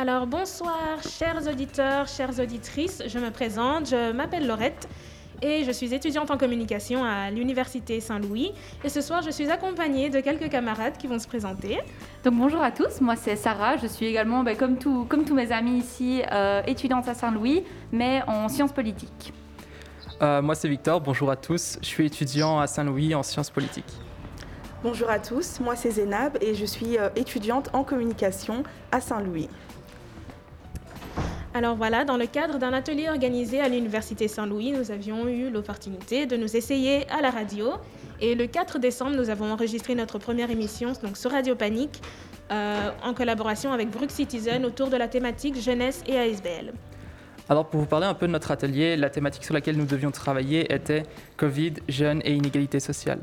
Alors bonsoir chers auditeurs, chères auditrices, je me présente, je m'appelle Laurette et je suis étudiante en communication à l'Université Saint-Louis. Et ce soir, je suis accompagnée de quelques camarades qui vont se présenter. Donc bonjour à tous, moi c'est Sarah, je suis également, ben, comme, comme tous mes amis ici, euh, étudiante à Saint-Louis, mais en sciences politiques. Euh, moi c'est Victor, bonjour à tous, je suis étudiant à Saint-Louis en sciences politiques. Bonjour à tous, moi c'est Zénab et je suis euh, étudiante en communication à Saint-Louis. Alors voilà, dans le cadre d'un atelier organisé à l'Université Saint-Louis, nous avions eu l'opportunité de nous essayer à la radio. Et le 4 décembre, nous avons enregistré notre première émission donc sur Radio Panique euh, en collaboration avec Brook Citizen autour de la thématique jeunesse et ASBL. Alors pour vous parler un peu de notre atelier, la thématique sur laquelle nous devions travailler était Covid, jeunes et inégalité sociale.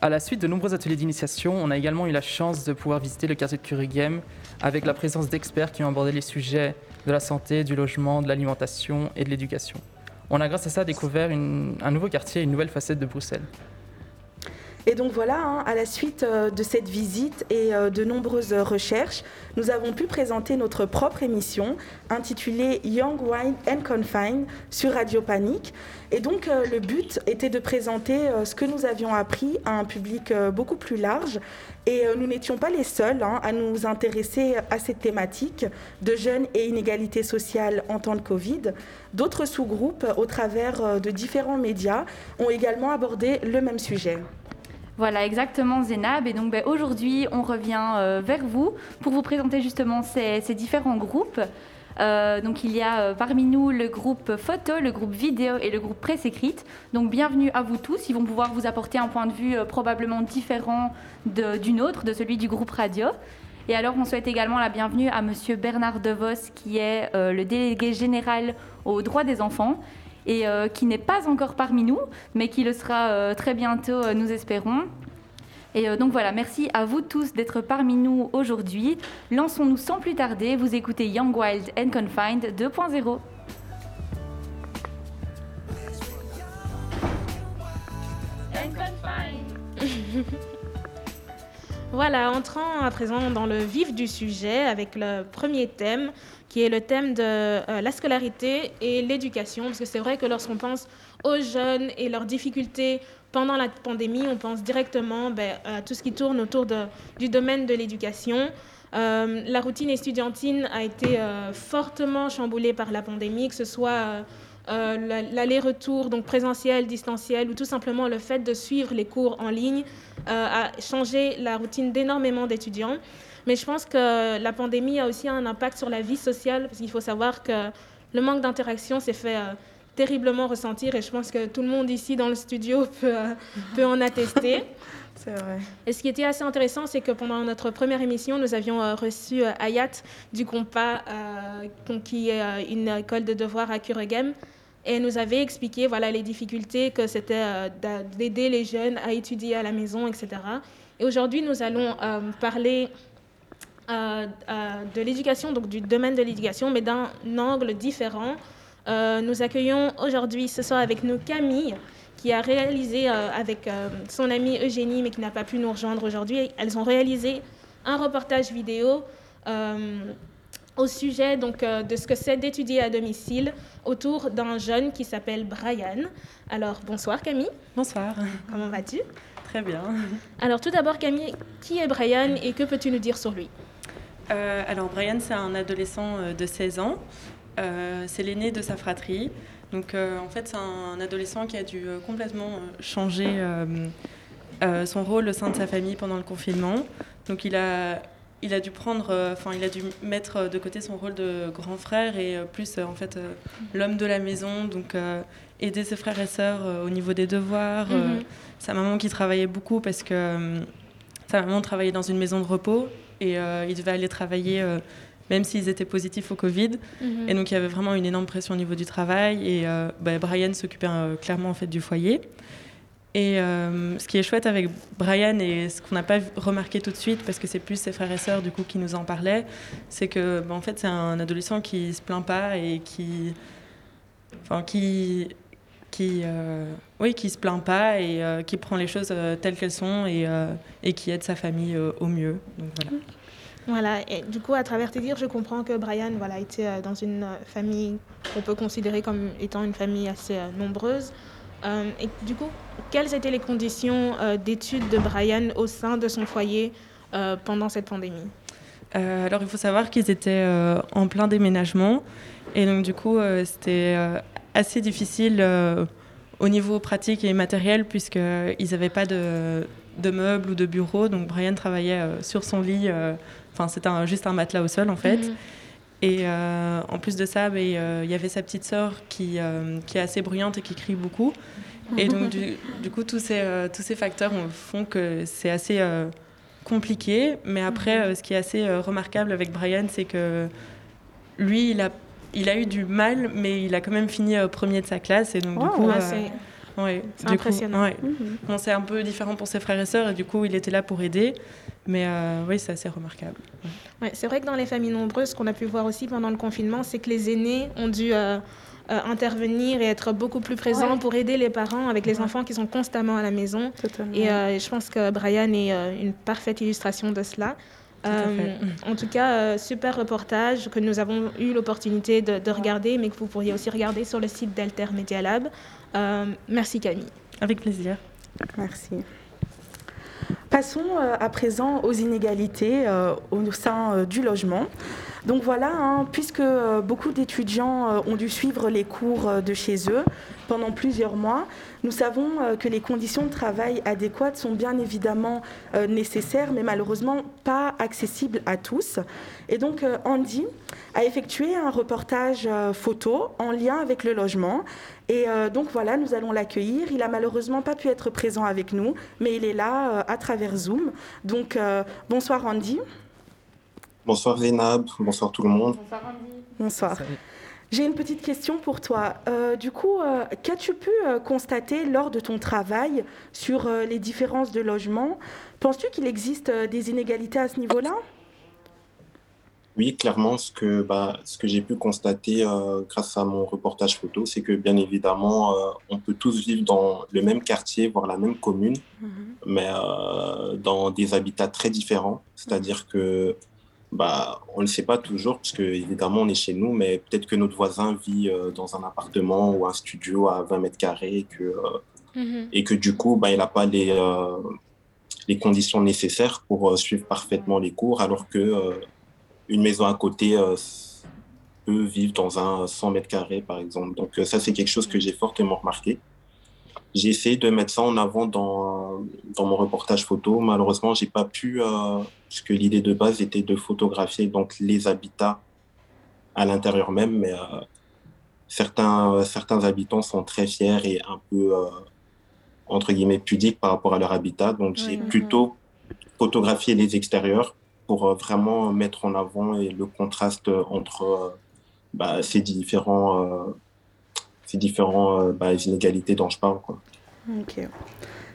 À la suite de nombreux ateliers d'initiation, on a également eu la chance de pouvoir visiter le quartier de Curigem avec la présence d'experts qui ont abordé les sujets de la santé, du logement, de l'alimentation et de l'éducation. On a grâce à ça découvert un nouveau quartier, une nouvelle facette de Bruxelles. Et donc voilà, hein, à la suite euh, de cette visite et euh, de nombreuses recherches, nous avons pu présenter notre propre émission intitulée Young Wine and Confine sur Radio Panique. Et donc euh, le but était de présenter ce que nous avions appris à un public beaucoup plus large. Et nous n'étions pas les seuls hein, à nous intéresser à cette thématique de jeunes et inégalités sociales en temps de Covid. D'autres sous-groupes, au travers de différents médias, ont également abordé le même sujet. Voilà, exactement, Zénab. Et donc ben, aujourd'hui, on revient euh, vers vous pour vous présenter justement ces, différents groupes. Euh, donc il y a euh, parmi nous le groupe photo, le groupe vidéo et le groupe presse écrite. Donc bienvenue à vous tous. Ils vont pouvoir vous apporter un point de vue probablement différent du nôtre, de celui du groupe radio. Et alors on souhaite également la bienvenue à Monsieur Bernard DeVos qui est le délégué général aux droits des enfants et euh, qui n'est pas encore parmi nous, mais qui le sera euh, très bientôt, euh, nous espérons. Et donc voilà, merci à vous tous d'être parmi nous aujourd'hui. Lançons-nous sans plus tarder, vous écoutez Young Wild and Confined 2.0. Voilà, entrant à présent dans le vif du sujet avec le premier thème qui est le thème de euh, la scolarité et l'éducation, parce que c'est vrai que lorsqu'on pense aux jeunes et leurs difficultés pendant la pandémie, on pense directement ben, à tout ce qui tourne autour du domaine de l'éducation. Euh, la routine estudiantine a été euh, fortement chamboulée par la pandémie, que ce soit l'aller-retour, donc présentiel, distanciel, ou tout simplement le fait de suivre les cours en ligne a changé la routine d'énormément d'étudiants. Mais je pense que la pandémie a aussi un impact sur la vie sociale, parce qu'il faut savoir que le manque d'interaction s'est fait euh, terriblement ressentir, et je pense que tout le monde ici dans le studio peut, euh, peut en attester. C'est vrai. Et ce qui était assez intéressant, c'est que pendant notre première émission, nous avions euh, reçu Ayat du Compas, qui est une école de devoir à Kuregem, et nous avait expliqué voilà, les difficultés que c'était d'aider les jeunes à étudier à la maison, etc. Et aujourd'hui, nous allons parler euh, euh, de l'éducation, donc du domaine de l'éducation, mais d'un angle différent. Euh, nous accueillons aujourd'hui, ce soir avec nous, Camille, qui a réalisé avec son amie Eugénie, mais qui n'a pas pu nous rejoindre aujourd'hui. Elles ont réalisé un reportage vidéo au sujet donc, de ce que c'est d'étudier à domicile autour d'un jeune qui s'appelle Brian. Alors, bonsoir Camille. Bonsoir. Comment vas-tu? Très bien. Alors, tout d'abord, Camille, qui est Brian et que peux-tu nous dire sur lui? Euh, alors Brian, c'est un adolescent euh, de 16 ans. Euh, c'est l'aîné de sa fratrie. Donc en fait, c'est un adolescent qui a dû complètement changer son rôle au sein de sa famille pendant le confinement. Donc il a, il a dû prendre, enfin il a dû mettre de côté son rôle de grand frère et plus en fait l'homme de la maison. Donc aider ses frères et sœurs au niveau des devoirs. Mm-hmm. sa maman qui travaillait beaucoup parce que sa maman travaillait dans une maison de repos et euh, ils devaient aller travailler euh, même s'ils étaient positifs au Covid. Mhm. Et donc il y avait vraiment une énorme pression au niveau du travail. Et euh, bah, Brian s'occupait clairement en fait du foyer. Et ce qui est chouette avec Brian et ce qu'on n'a pas remarqué tout de suite, parce que c'est plus ses frères et sœurs du coup qui nous en parlaient, c'est que bah, en fait c'est un adolescent qui se plaint pas et qui, enfin qui qui, oui, qui se plaint pas et qui prend les choses telles qu'elles sont et, qui aide sa famille au mieux. Voilà. Et du coup, à travers tes dires, je comprends que Brian voilà, était euh, dans une euh, famille qu'on peut considérer comme étant une famille assez euh, nombreuse. Euh, et du coup, quelles étaient les conditions euh, d'études de Brian au sein de son foyer euh, pendant cette pandémie? Alors, il faut savoir qu'ils étaient en plein déménagement. Et donc, du coup, c'était assez difficile au niveau pratique et matériel, puisqu'ils n'avaient pas de, de meubles ou de bureaux. Donc, Brian travaillait euh, sur son lit. euh, Enfin, c'était un- juste un matelas au sol, en fait. Mhm. Et euh, en plus de ça, ben, euh, il y avait sa petite sœur qui, euh, qui est assez bruyante et qui crie beaucoup. Et donc, du, du coup, tous ces, tous ces facteurs font que c'est assez compliqué. Mais après, euh, ce qui est assez remarquable avec Brian, c'est que lui, il a, il a eu du mal, mais il a quand même fini premier de sa classe. Et donc, du Wow. coup, c'est- ouais, impressionnant. ouais. Mhm. Bon, c'est un peu différent pour ses frères et sœurs, et du coup, il était là pour aider. Mais euh, oui, c'est assez remarquable. Ouais, c'est vrai que dans les familles nombreuses, ce qu'on a pu voir aussi pendant le confinement, c'est que les aînés ont dû euh, euh, intervenir et être beaucoup plus présents pour aider les parents avec les enfants qui sont constamment à la maison. Totalement. Et je pense que Brian est une parfaite illustration de cela. Euh, en tout cas, euh, super reportage que nous avons eu l'opportunité de, de regarder, mais que vous pourriez aussi regarder sur le site d'Alter Media Lab. Euh, merci Camille. Avec plaisir. Merci. Passons à présent aux inégalités au sein du logement. Donc voilà, hein, puisque beaucoup d'étudiants ont dû suivre les cours de chez eux pendant plusieurs mois, nous savons euh, que les conditions de travail adéquates sont bien évidemment euh, nécessaires, mais malheureusement pas accessibles à tous. Et donc euh, Andy a effectué un reportage photo en lien avec le logement. Et donc voilà, nous allons l'accueillir. Il a malheureusement pas pu être présent avec nous, mais il est là à travers Zoom. Donc bonsoir Andy. Bonsoir Zénab, bonsoir tout le monde. Bonsoir. Salut. J'ai une petite question pour toi. Euh, du coup, euh, qu'as-tu pu euh, constater lors de ton travail sur les différences de logement? Penses-tu qu'il existe des inégalités à ce niveau-là? Oui, clairement, ce que, bah, ce que j'ai pu constater grâce à mon reportage photo, c'est que bien évidemment, on peut tous vivre dans le même quartier, voire la même commune, mais euh, dans des habitats très différents. C'est-à-dire que bah, on ne le sait pas toujours, parce que évidemment, on est chez nous, mais peut-être que notre voisin vit euh, dans un appartement ou un studio à 20 mètres carrés et que, euh, et que du coup, bah, il n'a pas les, euh, les conditions nécessaires pour suivre parfaitement les cours, alors que une maison à côté peut vivre dans un 100 mètres carrés, par exemple. Donc ça, c'est quelque chose que j'ai fortement remarqué. J'ai essayé de mettre ça en avant dans, dans mon reportage photo. Malheureusement, j'ai pas pu, euh, puisque l'idée de base était de photographier donc les habitats à l'intérieur même, mais euh, certains, euh, certains habitants sont très fiers et un peu euh, entre guillemets pudiques par rapport à leur habitat. Donc j'ai plutôt photographié les extérieurs pour euh, vraiment mettre en avant et le contraste entre bah, ces différents, ces différents euh, bah, inégalités dont je parle. Quoi. Ok,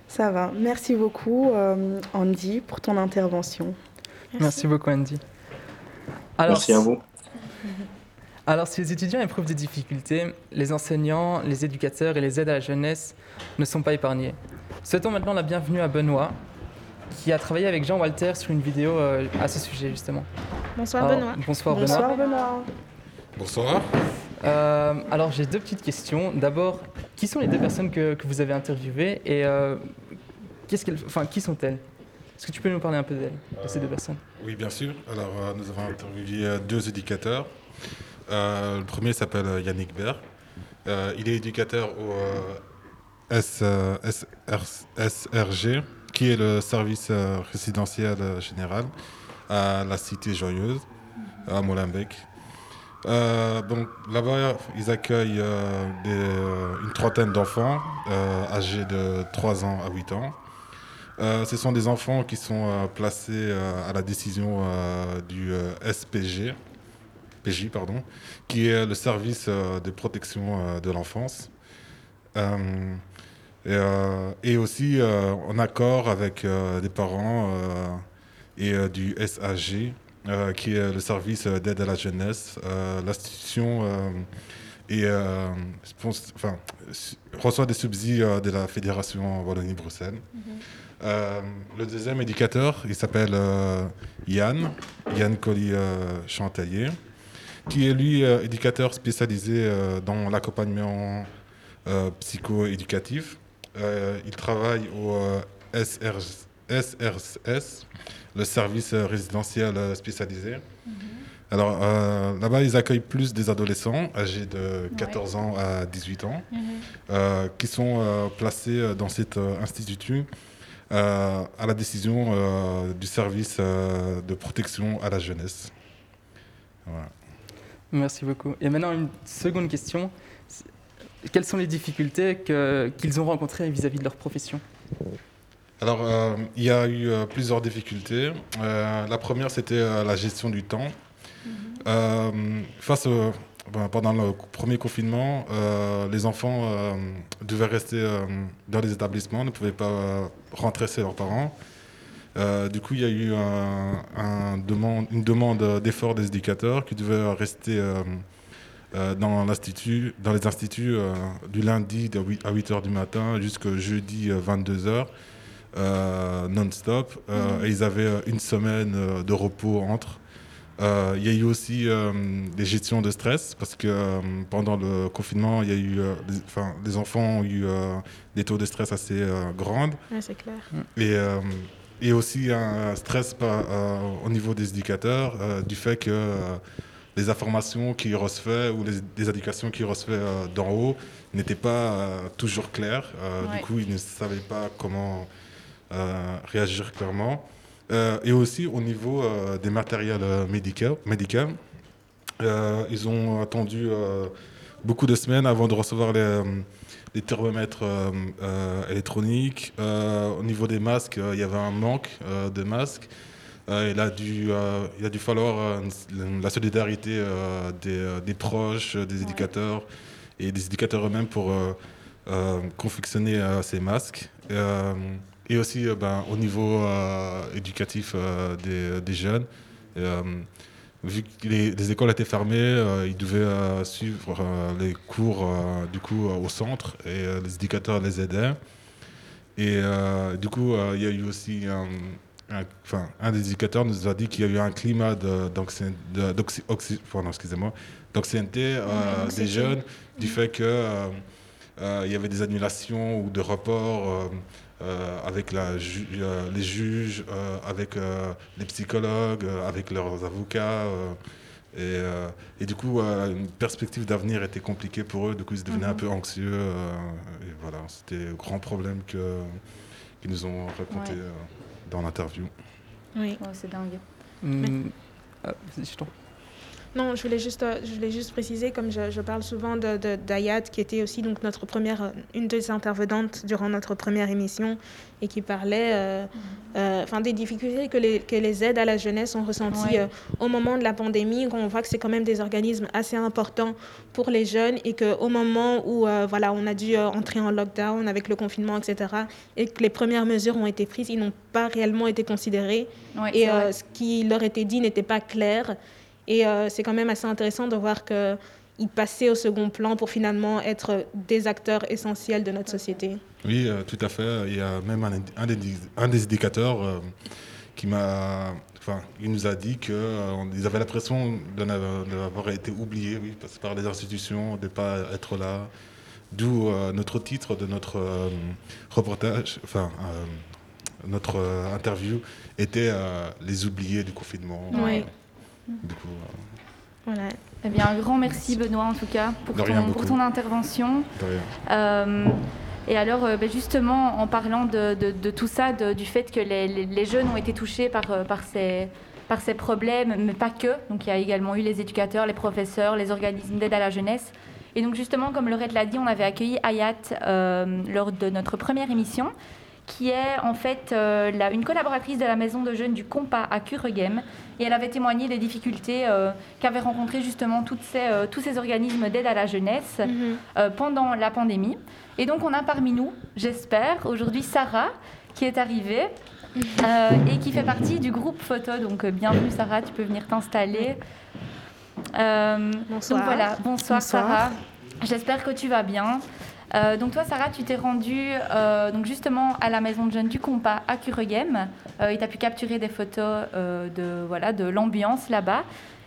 ça va. Merci beaucoup euh, Andy pour ton intervention. Merci beaucoup, Andy. Alors, Merci à vous. Alors, si les étudiants éprouvent des difficultés, les enseignants, les éducateurs et les aides à la jeunesse ne sont pas épargnés. Souhaitons maintenant la bienvenue à Benoît, qui a travaillé avec Jean Walter sur une vidéo euh, à ce sujet, justement. Bonsoir Alors, Benoît. Bonsoir, Benoît. Bonsoir Benoît. Bonsoir. Euh, alors, j'ai deux petites questions. D'abord, qui sont les deux personnes que, que vous avez interviewées et euh, qu'est-ce qu'elles, enfin, qui sont-elles? Est-ce que tu peux nous parler un peu d'elles, de ces deux personnes? Oui, bien sûr. Alors, euh, nous avons interviewé euh, deux éducateurs. Euh, le premier s'appelle euh, Yannick Bert. Euh, il est éducateur au euh, euh, SRG, qui est le service euh, résidentiel euh, général à la Cité Joyeuse, à Molenbeek. Euh, donc là-bas, ils accueillent euh, des, euh, une trentaine d'enfants âgés de 3 ans à 8 ans. Ce sont des enfants qui sont placés à la décision du SPG, PJ, pardon, qui est le service de protection de l'enfance. Et, aussi en accord avec les parents et du SAG, euh, qui est le service euh, d'aide à la jeunesse. Euh, L'institution euh, enfin, reçoit des subsides de la Fédération Wallonie-Bruxelles. Euh, le deuxième éducateur, il s'appelle Yann, Yann Collier-Chantaillé, qui est lui éducateur spécialisé dans l'accompagnement psycho-éducatif. il travaille au SRS, le service résidentiel spécialisé. Mhm. Alors euh, là-bas, ils accueillent plus des adolescents âgés de 14 ans à 18 ans mhm. euh, qui sont euh, placés dans cet institut à la décision du service de protection à la jeunesse. Merci beaucoup. Et maintenant, une seconde question. Quelles sont les difficultés qu'ils ont rencontrées vis-à-vis de leur profession? Alors, il y a eu plusieurs difficultés. la première, c'était la gestion du temps. Euh, face ben, pendant le premier confinement, euh, les enfants euh, devaient rester dans les établissements, ne pouvaient pas rentrer chez leurs parents. du coup, il y a eu un, demande, une demande d'effort des éducateurs qui devaient rester dans, l'institut, dans les instituts du lundi à 8h du matin jusqu'au jeudi 22h. Non-stop. Et ils avaient une semaine de repos entre. Euh, il y a eu aussi euh, des gestions de stress parce que euh, pendant le confinement, il y a eu, enfin, les enfants ont eu des taux de stress assez grands. c'est clair. Et, et aussi un stress au niveau des éducateurs du fait que les informations qu'ils recevaient ou les, les indications qu'ils recevaient d'en haut n'étaient pas toujours claires. Du coup, ils ne savaient pas comment réagir clairement. Euh, et aussi au niveau euh, des matériels euh, médicaux. ils ont attendu beaucoup de semaines avant de recevoir les, thermomètres électroniques. au niveau des masques, il y avait un manque de masques. il, a dû, il a dû falloir la solidarité des, proches, des éducateurs et des éducateurs eux-mêmes pour confectionner ces masques et aussi euh, ben, au niveau euh, éducatif euh, des, des, jeunes. vu que les, écoles étaient fermées, ils devaient suivre les cours du coup au centre et les éducateurs les aidaient. Et du coup, il y a eu aussi un, enfin, un des éducateurs nous a dit qu'il y a eu un climat d'anxiété des jeunes du fait qu'il il y avait des annulations ou des reports avec la euh, les juges, euh, avec les psychologues, avec leurs avocats. Et, et, du coup, une perspective d'avenir était compliquée pour eux. Du coup, ils devenaient un mhm. peu anxieux. et voilà, c'était un grand problème que, qu'ils nous ont raconté dans l'interview. Oui, c'est dingue. Mmh. Non, je voulais juste, euh, je voulais juste préciser, comme je, parle souvent d'Ayat, de, qui était aussi donc notre première, euh, une des intervenantes durant notre première émission, et qui parlait euh, enfin, des difficultés que les, que les aides à la jeunesse ont ressenties au moment de la pandémie. On voit que c'est quand même des organismes assez importants pour les jeunes, et qu'au moment où voilà, on a dû entrer en lockdown avec le confinement, etc., et que les premières mesures ont été prises, ils n'ont pas réellement été considérés, et ce qui leur était dit n'était pas clair. Et euh, c'est quand même assez intéressant de voir qu'ils passaient au second plan pour finalement être des acteurs essentiels de notre société. Oui, euh, tout à fait. Il y a même un, un, des, un des, indicateurs euh, qui m'a... Enfin, il nous a dit qu'ils avaient l'impression d'avoir été oubliés oui, par les institutions, de ne pas être là. D'où notre titre de notre reportage, enfin, notre interview était Les oubliés du confinement. Oui. Du coup, euh, voilà. Eh bien, un grand merci Benoît en tout cas pour, ton, pour ton, intervention. Euh, et alors, euh, ben, justement, en parlant de, de, tout ça, du fait que les, les, jeunes ont été touchés par, par, ces, par ces problèmes, mais pas que. Donc, il y a également eu les éducateurs, les professeurs, les organismes d'aide à la jeunesse. Et donc, justement, comme Laurette l'a dit, on avait accueilli Ayat lors de notre première émission qui est en fait euh, une collaboratrice de la maison de jeunes du Compas à Kuregem. Et elle avait témoigné des difficultés euh, qu'avaient rencontrées justement toutes ces, euh, tous ces organismes d'aide à la jeunesse mhm. pendant la pandémie. Et donc on a parmi nous, j'espère, aujourd'hui Sarah qui est arrivée et qui fait partie du groupe photo. Donc bienvenue Sarah, tu peux venir t'installer. bonsoir. Donc voilà, bonsoir, bonsoir. Sarah. J'espère que tu vas bien. Euh, donc toi, Sarah, tu t'es rendue euh, donc justement à la maison de jeunes du Compas à Cureghem euh, et tu as pu capturer des photos de voilà de l'ambiance là-bas.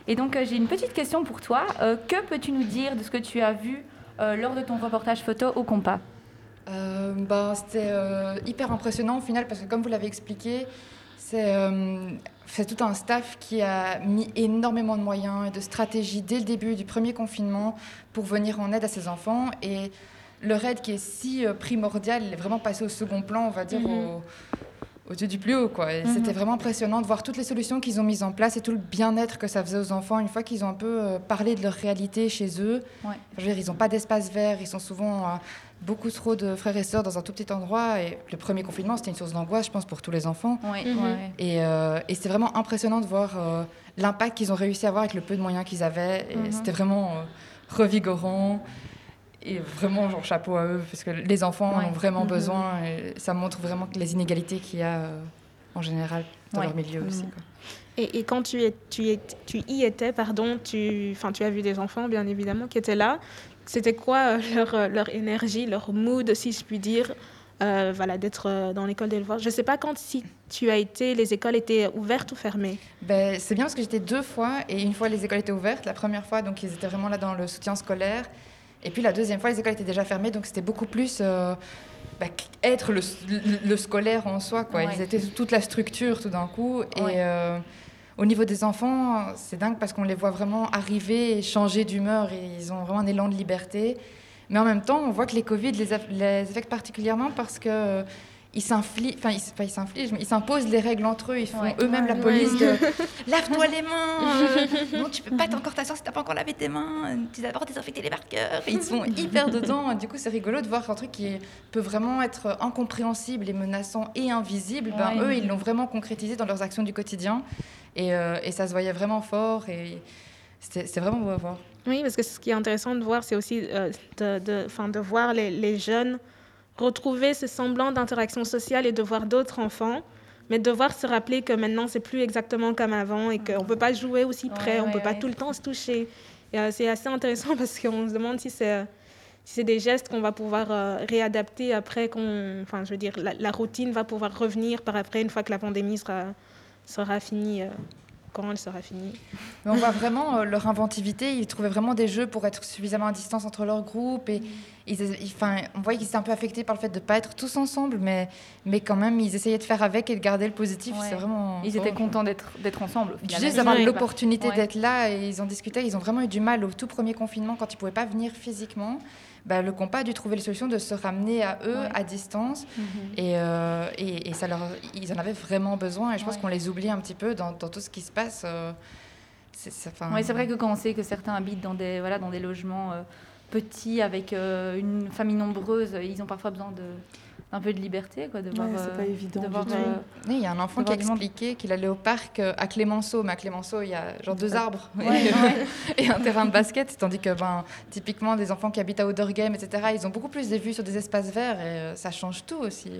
Et donc j'ai une petite question pour toi. que peux-tu nous dire de ce que tu as vu lors de ton reportage photo au Compas? Bah, C'était hyper impressionnant au final parce que comme vous l'avez expliqué, c'est c'est tout un staff qui a mis énormément de moyens et de stratégies dès le début du premier confinement pour venir en aide à ces enfants. Et leur aide qui est si euh, primordiale, est vraiment passée au second plan, on va dire, mhm. au, au du plus haut. Quoi. Mhm. C'était vraiment impressionnant de voir toutes les solutions qu'ils ont mises en place et tout le bien-être que ça faisait aux enfants une fois qu'ils ont un peu euh, parlé de leur réalité chez eux. je veux dire, ils n'ont pas d'espace vert, ils sont souvent... Euh, beaucoup trop de frères et sœurs dans un tout petit endroit. Et le premier confinement, c'était une source d'angoisse, je pense, pour tous les enfants. Mhm. Et, euh, et c'est vraiment impressionnant de voir euh, l'impact qu'ils ont réussi à avoir avec le peu de moyens qu'ils avaient. Et mhm. c'était vraiment euh, revigorant. Et vraiment, genre, chapeau à eux, parce que les enfants ont vraiment mhm. besoin. Et ça montre vraiment les inégalités qu'il y a en général dans leur milieu aussi. Et, et, quand tu, es, tu, es, tu y étais, pardon, tu, tu as vu des enfants, bien évidemment, qui étaient là. C'était quoi euh, leur, euh, leur, énergie, leur mood, si je puis dire, euh, voilà, d'être dans l'école d'élevage Je ne sais pas quand, si tu as été, les écoles étaient ouvertes ou fermées ben, C'est bien parce que j'étais deux fois, et une fois les écoles étaient ouvertes, la première fois, donc ils étaient vraiment là dans le soutien scolaire, et puis la deuxième fois, les écoles étaient déjà fermées, donc c'était beaucoup plus... Ben, être le, le, scolaire en soi, quoi. Ils étaient toute la structure tout d'un coup, et... Au niveau des enfants, c'est dingue parce qu'on les voit vraiment arriver et changer d'humeur et ils ont vraiment un élan de liberté. Mais en même temps, on voit que les Covid les, les affectent particulièrement parce que ils s'infligent, enfin ils, s'infligent, ils s'imposent les règles entre eux, ils font eux-mêmes la police de lave-toi les mains, euh, non tu peux pas encore t'asseoir si t'as pas encore lavé tes mains, tu dois d'abord désinfecter les marqueurs, ils sont hyper dedans, du coup c'est rigolo de voir un truc qui peut vraiment être incompréhensible et menaçant et invisible, ben, eux ils l'ont vraiment concrétisé dans leurs actions du quotidien. Et, euh, et ça se voyait vraiment fort et c'était vraiment beau à voir. Oui, parce que ce qui est intéressant de voir, c'est aussi euh, de, de, de, voir les, les, jeunes retrouver ce semblant d'interaction sociale et de voir d'autres enfants, mais de devoir se rappeler que maintenant, c'est plus exactement comme avant et qu'on ne peut pas jouer aussi près, on ne peut pas tout le temps se toucher. Euh, c'est assez intéressant parce qu'on se demande si c'est si c'est des gestes qu'on va pouvoir réadapter après qu'on, enfin, je veux dire, la, la, routine va pouvoir revenir par après une fois que la pandémie sera, sera finie, euh, quand elle sera finie. Mais on voit vraiment euh, leur inventivité. Ils trouvaient vraiment des jeux pour être suffisamment à distance entre leurs groupes. Et ils, enfin, on voyait qu'ils étaient un peu affectés par le fait de ne pas être tous ensemble, mais, mais quand même, ils essayaient de faire avec et de garder le positif. C'est vraiment. Ils étaient contents d'être ensemble. Juste d'avoir l'opportunité d'être là et ils ont discuté. Ils ont vraiment eu du mal au tout premier confinement quand ils ne pouvaient pas venir physiquement. Bah, le compas a dû trouver la solution de se ramener à eux à distance. Mhm. Euh, et, et, ça leur, ils en avaient vraiment besoin. Et je pense qu'on les oublie un petit peu dans, tout ce qui se passe. Euh, c'est vrai que quand on sait que certains habitent dans des, voilà, dans des logements euh, petits avec une famille nombreuse, ils ont parfois besoin de un peu de liberté, quoi, de voir. c'est pas évident. il y a un enfant qui a expliqué qu'il allait au parc à Clémenceau, mais à Clémenceau, il y a genre deux arbres et, un terrain de basket, tandis que ben, typiquement des enfants qui habitent à outdoor game, etc., ils ont beaucoup plus de vues sur des espaces verts et ça change tout aussi.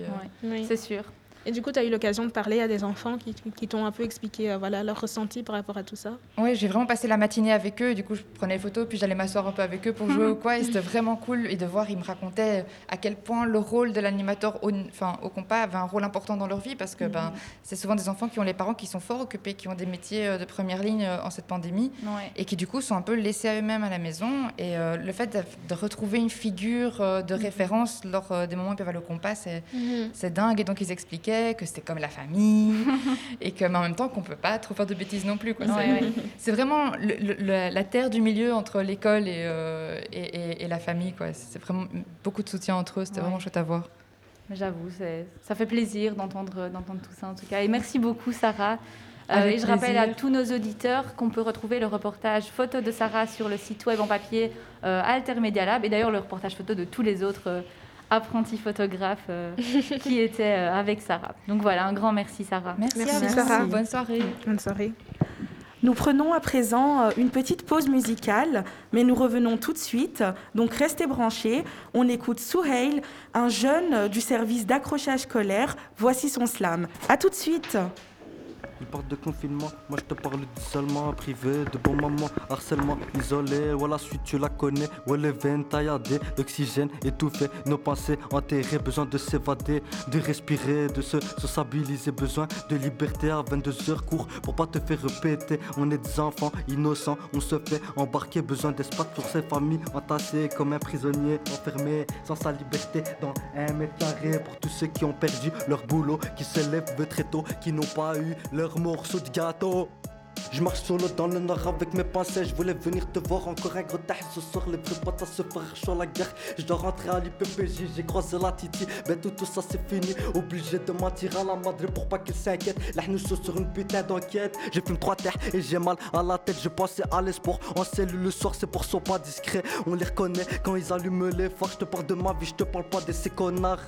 Oui, c'est sûr. Et du coup, tu as eu l'occasion de parler à des enfants qui, qui t'ont un peu expliqué euh, voilà, leur ressenti par rapport à tout ça? Oui, j'ai vraiment passé la matinée avec eux. Du coup, je prenais les photos, puis j'allais m'asseoir un peu avec eux pour jouer ou quoi. Et c'était vraiment cool. Et de voir, ils me racontaient à quel point le rôle de l'animateur au, enfin, au compas avait un rôle important dans leur vie. Parce que ben, c'est souvent des enfants qui ont les parents qui sont fort occupés, qui ont des métiers euh, de première ligne euh, en cette pandémie. Et qui, du coup, sont un peu laissés à eux-mêmes à la maison. Et le fait de, retrouver une figure de référence lors des moments où ils peuvent aller au compas, mhm. c'est dingue. Et donc, ils expliquaient que c'était comme la famille et que, en même temps qu'on peut pas trop faire de bêtises non plus. C'est vraiment la terre du milieu entre l'école euh, et, et, la famille. C'est vraiment beaucoup de soutien entre eux. C'était vraiment chouette à voir. J'avoue, ça fait plaisir d'entendre tout ça en tout cas. Et merci beaucoup Sarah. Euh, et je rappelle à tous nos auditeurs qu'on peut retrouver le reportage photo de Sarah sur le site web en papier euh, Altermedia Lab et d'ailleurs le reportage photo de tous les autres apprenti photographe euh, qui était euh, avec Sarah. Donc voilà, un grand merci Sarah. Merci, merci Sarah. Bonne soirée. Bonne soirée. Nous prenons à présent euh, une petite pause musicale, mais nous revenons tout de suite. Donc restez branchés. On écoute Souhail, un jeune du service d'accrochage scolaire. Voici son slam. À tout de suite. Ils parlent de confinement. Moi je te parle d'isolement privé, de bons moments, harcèlement, isolé. Voilà, suite tu la connais. Ouais, les veines tailladées, l'oxygène étouffé, nos pensées enterrées, besoin de s'évader, de respirer, de se stabiliser, besoin de liberté à 22 heures court pour pas te faire répéter. On est des enfants innocents, on se fait embarquer, besoin d'espace pour ses familles entassées comme un prisonnier enfermé sans sa liberté dans un mètre carré pour tous ceux qui ont perdu leur boulot, qui se lèvent très tôt, qui n'ont pas eu leur morceau de gâteau. Je marche solo dans le nord avec mes pensées. Je voulais venir te voir encore un gros. Ce soir, les vrais potes se faire chaud la guerre. Je dois rentrer à l'IPPJ. J'ai croisé la Titi. Mais tout, tout ça c'est fini. Obligé de mentir à la madre pour pas qu'elle s'inquiète. Là, nous sommes sur une putain d'enquête. J'ai fume trois terres et j'ai mal à la tête. Je pensais à l'espoir. En cellule le soir, c'est pour son pas discret. On les reconnaît quand ils allument les phares. Je te parle de ma vie, je te parle pas de ces connards.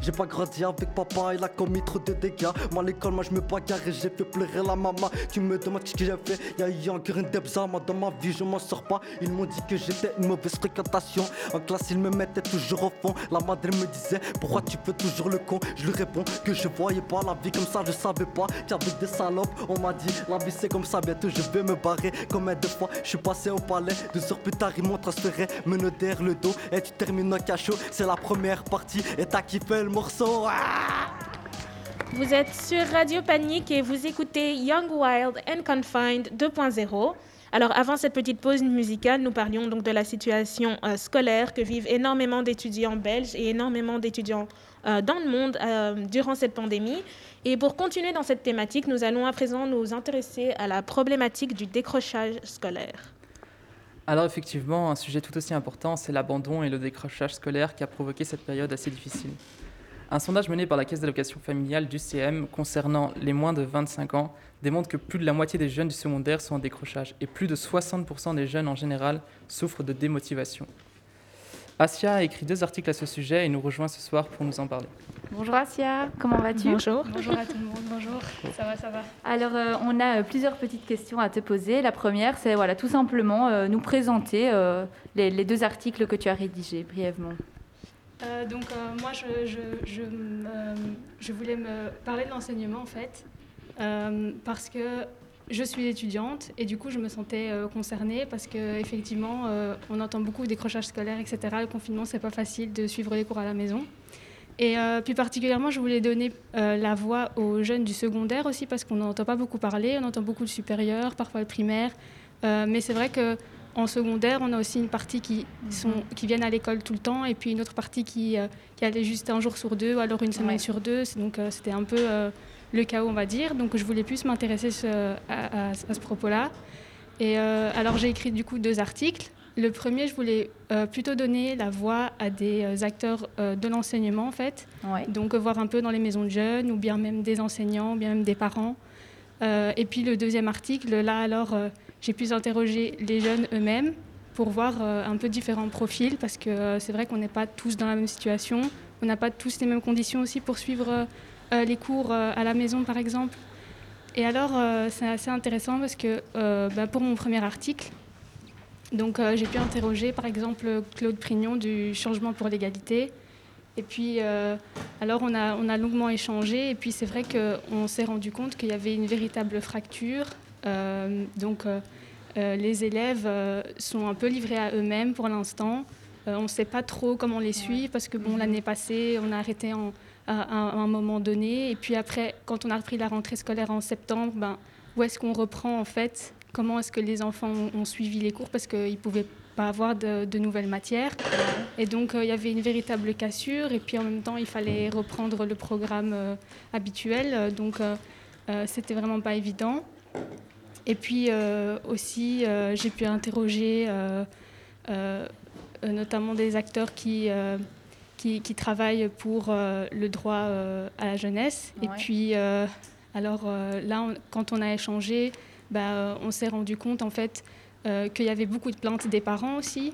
J'ai pas grandi avec papa, il a commis trop de dégâts. Moi, l'école, moi, je me bagarre et j'ai fait pleurer la maman. Tu me demandes que j'ai fait, y'a eu encore une debza. Dans ma vie, je m'en sors pas. Ils m'ont dit que j'étais une mauvaise fréquentation. En classe, ils me mettaient toujours au fond. La madre me disait, pourquoi tu fais toujours le con? Je lui réponds que je voyais pas la vie comme ça, je savais pas qu'avec des salopes, on m'a dit, la vie c'est comme ça, bientôt je vais me barrer. Combien de fois je suis passé au palais, deux heures plus tard, ils m'ont transféré, me derrière le dos. Et tu termines au cachot, c'est la première partie. Et t'as kiffé le morceau. Ah Vous êtes sur Radio Panique et vous écoutez Young Wild and Confined 2.0. Alors avant cette petite pause musicale, nous parlions donc de la situation euh, scolaire que vivent énormément d'étudiants belges et énormément d'étudiants euh, dans le monde euh, durant cette pandémie. Et pour continuer dans cette thématique, nous allons à présent nous intéresser à la problématique du décrochage scolaire. Alors effectivement, un sujet tout aussi important, c'est l'abandon et le décrochage scolaire qui a provoqué cette période assez difficile. Un sondage mené par la Caisse d'allocation familiale du CM concernant les moins de 25 ans démontre que plus de la moitié des jeunes du secondaire sont en décrochage et plus de 60% des jeunes en général souffrent de démotivation. Asia a écrit deux articles à ce sujet et nous rejoint ce soir pour nous en parler. Bonjour Asia, comment vas-tu? Bonjour. Bonjour à tout le monde, bonjour. Ça va, ça va? Alors, euh, on a euh, plusieurs petites questions à te poser. La première, c'est voilà, tout simplement euh, nous présenter les, les, deux articles que tu as rédigés brièvement. Euh, donc euh, moi, je, je, je, je, voulais me parler de l'enseignement en fait, euh, parce que je suis étudiante et du coup, je me sentais concernée parce qu'effectivement, on entend beaucoup décrochage scolaire, etc. Le confinement, c'est pas facile de suivre les cours à la maison. Et plus particulièrement, je voulais donner la voix aux jeunes du secondaire aussi parce qu'on n'entend pas beaucoup parler, on entend beaucoup le supérieur, parfois le primaire. mais c'est vrai que en secondaire, on a aussi une partie qui, sont, qui viennent à l'école tout le temps et puis une autre partie qui, euh, qui allait juste un jour sur deux ou alors une semaine sur deux. Donc euh, c'était un peu euh, le chaos, on va dire. Donc je voulais plus m'intéresser à, à, ce propos-là. Et alors j'ai écrit du coup deux articles. Le premier, je voulais plutôt donner la voix à des acteurs de l'enseignement en fait. Donc voir un peu dans les maisons de jeunes ou bien même des enseignants ou bien même des parents. et puis le deuxième article, là alors j'ai pu interroger les jeunes eux-mêmes pour voir euh, un peu différents profils, parce que euh, c'est vrai qu'on n'est pas tous dans la même situation, on n'a pas tous les mêmes conditions aussi pour suivre euh, les cours à la maison, par exemple. Et alors, c'est assez intéressant parce que bah, pour mon premier article, donc j'ai pu interroger par exemple Claude Prignon du Changement pour l'égalité. Et puis, alors on a, on a longuement échangé, et puis c'est vrai qu'on s'est rendu compte qu'il y avait une véritable fracture. Donc, euh, les élèves euh, sont un peu livrés à eux-mêmes pour l'instant. Euh, on ne sait pas trop comment les suivre parce que bon, mhm. l'année passée, on a arrêté à, un moment donné. Et puis après, quand on a repris la rentrée scolaire en septembre, ben, où est-ce qu'on reprend en fait? Comment est-ce que les enfants ont, suivi les cours? Parce qu'ils ne pouvaient pas avoir de, nouvelles matières. Et donc, il y avait une véritable cassure. Et puis, en même temps, il fallait reprendre le programme habituel. donc, c'était vraiment pas évident. Et puis euh, aussi, euh, j'ai pu interroger euh, notamment des acteurs qui, qui, travaillent pour le droit à la jeunesse. Et puis, alors là, quand on a échangé, bah, on s'est rendu compte en fait qu'il y avait beaucoup de plaintes des parents aussi,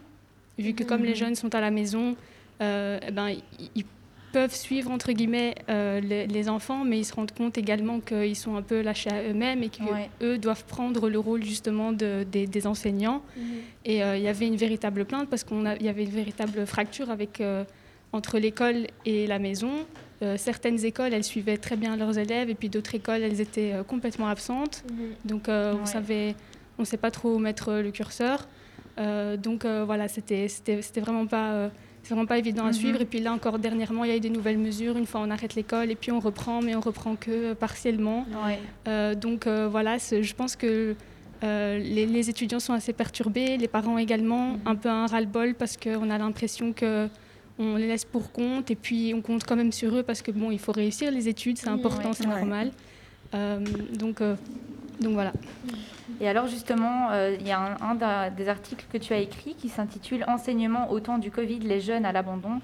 vu que comme les mhm. jeunes sont à la maison, eh ben, ils peuvent suivre entre guillemets euh, les, enfants, mais ils se rendent compte également qu'ils sont un peu lâchés à eux-mêmes et qu'eux doivent prendre le rôle justement de, des, enseignants. Mhm. Et euh, il y avait une véritable plainte parce qu'il y avait une véritable fracture avec, euh, entre l'école et la maison. certaines écoles, elles suivaient très bien leurs élèves et puis d'autres écoles, elles étaient complètement absentes. Mhm. Donc on Ouais. savait, on sait pas trop où mettre le curseur. Donc voilà, c'était vraiment pas vraiment pas évident à Mhm. suivre. Et puis là encore dernièrement, il y a eu des nouvelles mesures. Une fois on arrête l'école et puis on reprend, mais on reprend que euh, partiellement. Ouais. Euh, donc euh, voilà, je pense que euh, les, les étudiants sont assez perturbés, les parents également, un peu un ras-le-bol parce qu'on a l'impression que on les laisse pour compte et puis on compte quand même sur eux parce que bon, il faut réussir les études, c'est important, ouais. c'est normal. Donc, donc voilà. Et alors justement, euh, il y a un, des articles que tu as écrit qui s'intitule Enseignement au temps du Covid, les jeunes à l'abandon.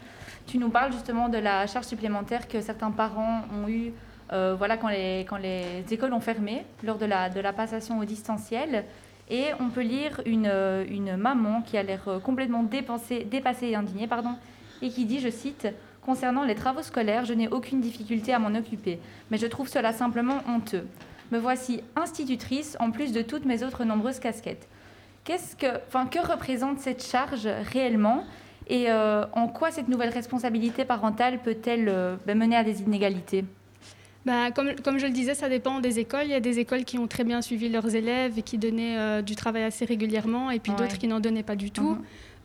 Tu nous parles justement de la charge supplémentaire que certains parents ont eue euh, voilà, quand, les, quand les écoles ont fermé lors de la, de la passation au distanciel. Et on peut lire une, une maman qui a l'air euh, complètement dépensée, dépassée et indignée, pardon, et qui dit, je cite, Concernant les travaux scolaires, je n'ai aucune difficulté à m'en occuper, mais je trouve cela simplement honteux. Me voici institutrice en plus de toutes mes autres nombreuses casquettes. Qu'est-ce que, enfin, que représente cette charge réellement? Et euh, en quoi cette nouvelle responsabilité parentale peut-elle euh, ben, mener à des inégalités? Bah, comme, comme je le disais, ça dépend des écoles. Il y a des écoles qui ont très bien suivi leurs élèves et qui donnaient euh, du travail assez régulièrement, et puis Ouais. d'autres qui n'en donnaient pas du tout.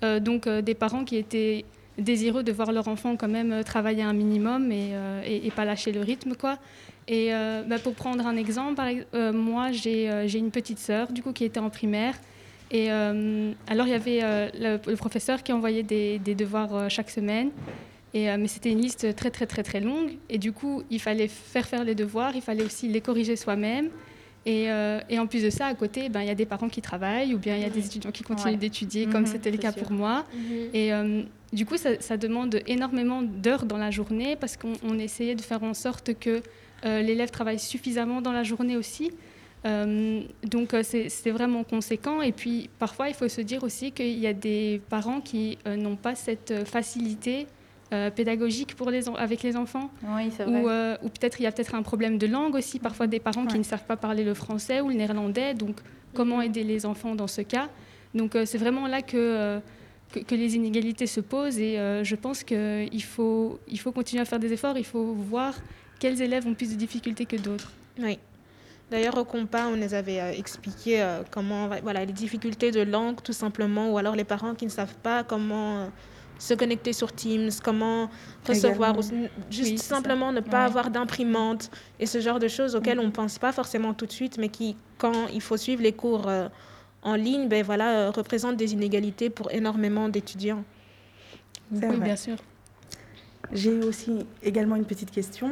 Mhm. Donc des parents qui étaient désireux de voir leur enfant quand même euh, travailler un minimum et, euh, et, et pas lâcher le rythme. quoi. Et euh, bah, pour prendre un exemple, par euh, moi j'ai une petite sœur du coup qui était en primaire. Et alors il y avait le, le professeur qui envoyait des, des devoirs chaque semaine. Et, mais c'était une liste très très très très longue. Et du coup, il fallait faire faire les devoirs, il fallait aussi les corriger soi-même. Et, euh, et en plus de ça, à côté, ben, il y a des parents qui travaillent ou bien il y a des étudiants qui continuent Ouais. d'étudier, Mhm, comme c'était le cas sûr. pour moi. Et euh, du coup, ça, ça demande énormément d'heures dans la journée parce qu'on on essayait de faire en sorte que euh, l'élève travaille suffisamment dans la journée aussi. Euh, donc euh, c'est vraiment conséquent. Et puis parfois, il faut se dire aussi qu'il y a des parents qui euh, n'ont pas cette facilité euh, pédagogique pour les avec les enfants. Oui, c'est vrai. Ou, euh, ou peut-être il y a peut-être un problème de langue aussi. Parfois des parents qui ne savent pas parler le français ou le néerlandais. Donc comment aider les enfants dans ce cas? Donc euh, c'est vraiment là que, que, que les inégalités se posent et euh, je pense qu'il faut, il faut continuer à faire des efforts. Il faut voir quels élèves ont plus de difficultés que d'autres. Oui. D'ailleurs, au compas, on nous avait euh, expliqué euh, comment, voilà, les difficultés de langue, tout simplement, ou alors les parents qui ne savent pas comment euh, se connecter sur Teams, comment recevoir, ou- juste Oui, c'est ça. simplement ne pas Ouais. avoir d'imprimante et ce genre de choses auxquelles on ne pense pas forcément tout de suite, mais qui, quand il faut suivre les cours en ligne, ben voilà, euh, représentent des inégalités pour énormément d'étudiants. Oui, bien sûr. J'ai aussi également une petite question.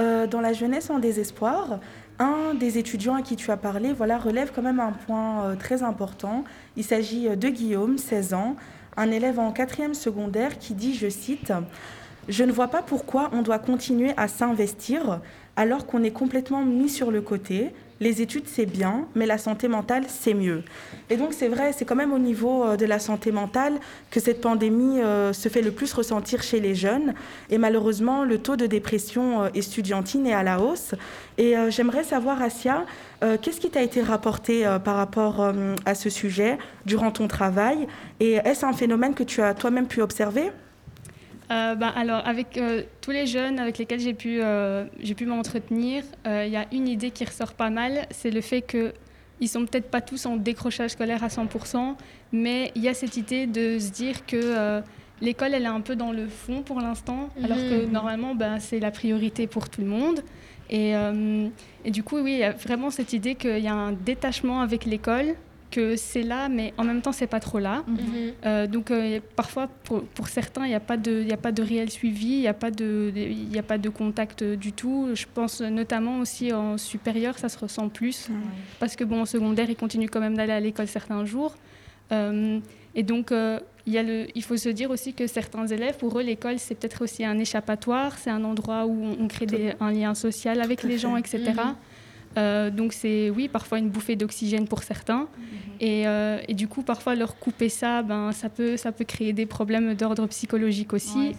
Euh, dans la jeunesse en désespoir, un des étudiants à qui tu as parlé voilà, relève quand même un point euh, très important. Il s'agit de Guillaume, 16 ans, un élève en quatrième secondaire qui dit, je cite, Je ne vois pas pourquoi on doit continuer à s'investir alors qu'on est complètement mis sur le côté. Les études, c'est bien, mais la santé mentale, c'est mieux. Et donc, c'est vrai, c'est quand même au niveau euh, de la santé mentale que cette pandémie euh, se fait le plus ressentir chez les jeunes. Et malheureusement, le taux de dépression euh, estudiantine est à la hausse. Et euh, j'aimerais savoir, Asia, qu'est-ce qui t'a été rapporté par rapport à ce sujet durant ton travail? Et est-ce un phénomène que tu as toi-même pu observer? Euh, bah, alors, avec euh, tous les jeunes avec lesquels j'ai pu, euh, j'ai pu m'entretenir, il y a une idée qui ressort pas mal, c'est le fait que ils sont peut-être pas tous en décrochage scolaire à 100%, mais il y a cette idée de se dire que l'école, elle est un peu dans le fond pour l'instant, alors que Mhm. normalement, ben, c'est la priorité pour tout le monde. Et, et du coup, oui, il y a vraiment cette idée qu'il y a un détachement avec l'école, que c'est là, mais en même temps, c'est pas trop là. Euh, donc euh, parfois, pour, pour certains, il n'y a, pas de- il y a pas de réel suivi, il n'y a, pas de- il y a pas de contact euh, du tout. Je pense notamment aussi en supérieur, ça se ressent plus. Parce que bon, en secondaire, ils continuent quand même d'aller à l'école certains jours. Euh, et donc, euh, il, y a le, il faut se dire aussi que certains élèves, pour eux, l'école, c'est peut-être aussi un échappatoire, c'est un endroit où on, on crée des- un lien social avec Tout les gens, etc. Euh, donc c'est oui parfois une bouffée d'oxygène pour certains. Et, euh, et du coup parfois leur couper ça ben ça peut ça peut créer des problèmes d'ordre psychologique aussi. Ouais,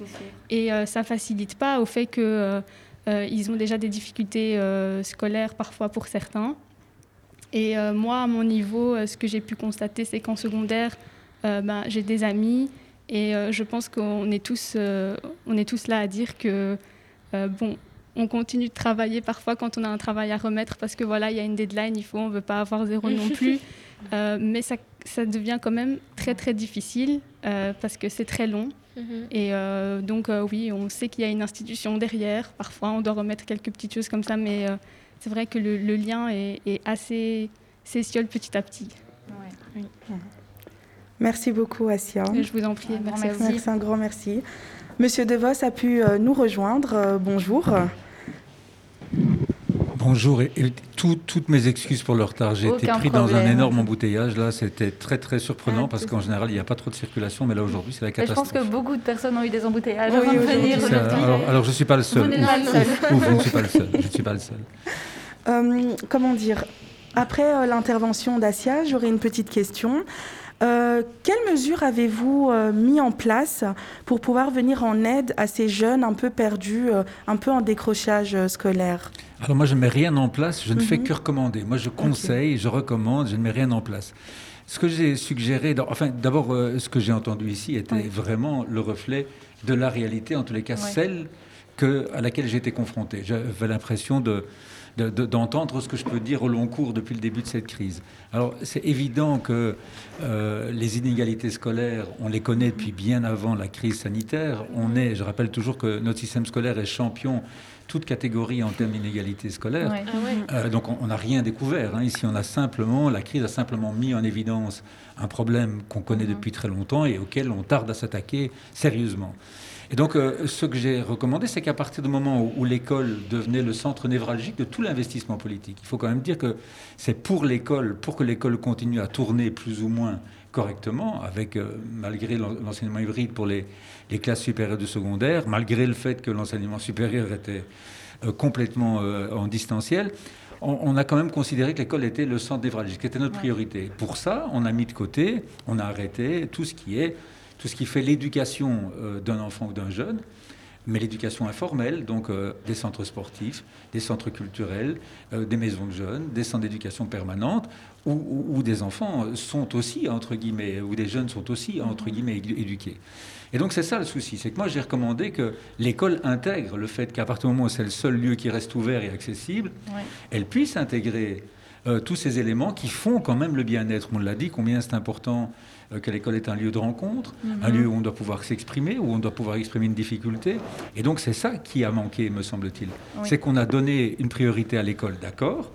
et euh, ça facilite pas au fait que euh, ont déjà des difficultés scolaires parfois pour certains. Et moi à mon niveau ce que j'ai pu constater c'est qu'en secondaire ben, j'ai des amis. Et je pense qu'on est tous on est tous là à dire que bon, on continue de travailler parfois quand on a un travail à remettre parce que voilà, il y a une deadline, il faut, on ne veut pas avoir zéro non plus. Euh, mais ça, ça, devient quand même très très difficile euh, parce que c'est très long. Mhm. Et euh, donc oui, on sait qu'il y a une institution derrière. Parfois, on doit remettre quelques petites choses comme ça, mais c'est vrai que le, lien est, assez s'essiole petit à petit. Oui. Merci beaucoup, Asia. je vous en prie. merci, merci. un grand merci. Monsieur DeVos a pu nous rejoindre. bonjour. Bonjour et, toutes mes excuses pour le retard. J'ai été pris dans un énorme embouteillage. Là, c'était très très surprenant parce qu'en général, il n'y a pas trop de circulation, mais là aujourd'hui, c'est la catastrophe. je pense que beaucoup de personnes ont eu des embouteillages avant de venir. Alors, je ne suis pas le seul. Vous pas le seul. je ne suis pas le seul. Je ne suis pas le seul. Euh, comment dire? Après euh, l'intervention d'Asia, j'aurais une petite question. Euh, quelles mesures avez-vous mis en place pour pouvoir venir en aide à ces jeunes un peu perdus, un peu en décrochage scolaire? Alors moi, je ne mets rien en place, je ne fais mhm. que recommander. Moi, je conseille, je recommande, je ne mets rien en place. Ce que j'ai suggéré, enfin, d'abord, euh, ce que j'ai entendu ici était vraiment le reflet de la réalité, en tous les cas, celle que, à laquelle j'ai été confronté. J'avais l'impression de, d'entendre ce que je peux dire au long cours depuis le début de cette crise. Alors c'est évident que euh, les inégalités scolaires, on les connaît depuis bien avant la crise sanitaire. On est, je rappelle toujours que notre système scolaire est champion toute catégorie en termes d'inégalité scolaire. Ah euh, donc on n'a rien découvert. Hein. Ici, on a simplement, la crise a simplement mis en évidence un problème qu'on connaît mhm. depuis très longtemps et auquel on tarde à s'attaquer sérieusement. Et donc, euh, ce que j'ai recommandé, c'est qu'à partir du moment où, l'école devenait le centre névralgique de tout l'investissement politique, il faut quand même dire que c'est pour l'école, pour que l'école continue à tourner plus ou moins correctement, avec euh, malgré l'enseignement hybride pour les, les classes supérieures de secondaire, malgré le fait que l'enseignement supérieur était euh, complètement en distanciel, on, a quand même considéré que l'école était le centre névralgique, était notre priorité. Pour ça, on a mis de côté, on a arrêté tout ce qui est, tout ce qui fait l'éducation euh, d'un enfant ou d'un jeune, mais l'éducation informelle, donc des centres sportifs, des centres culturels, des maisons de jeunes, des centres d'éducation permanente, où, où, des enfants sont aussi, entre guillemets, où des jeunes sont aussi, entre guillemets, éduqués. Et donc c'est ça le souci, c'est que moi j'ai recommandé que l'école intègre le fait qu'à partir du moment où c'est le seul lieu qui reste ouvert et accessible, elle puisse intégrer euh, tous ces éléments qui font quand même le bien-être. On l'a dit, combien c'est important euh, que l'école est un lieu de rencontre, un mhm. lieu où on doit pouvoir s'exprimer, où on doit pouvoir exprimer une difficulté. Et donc c'est ça qui a manqué, me semble-t-il. C'est qu'on a donné une priorité à l'école, d'accord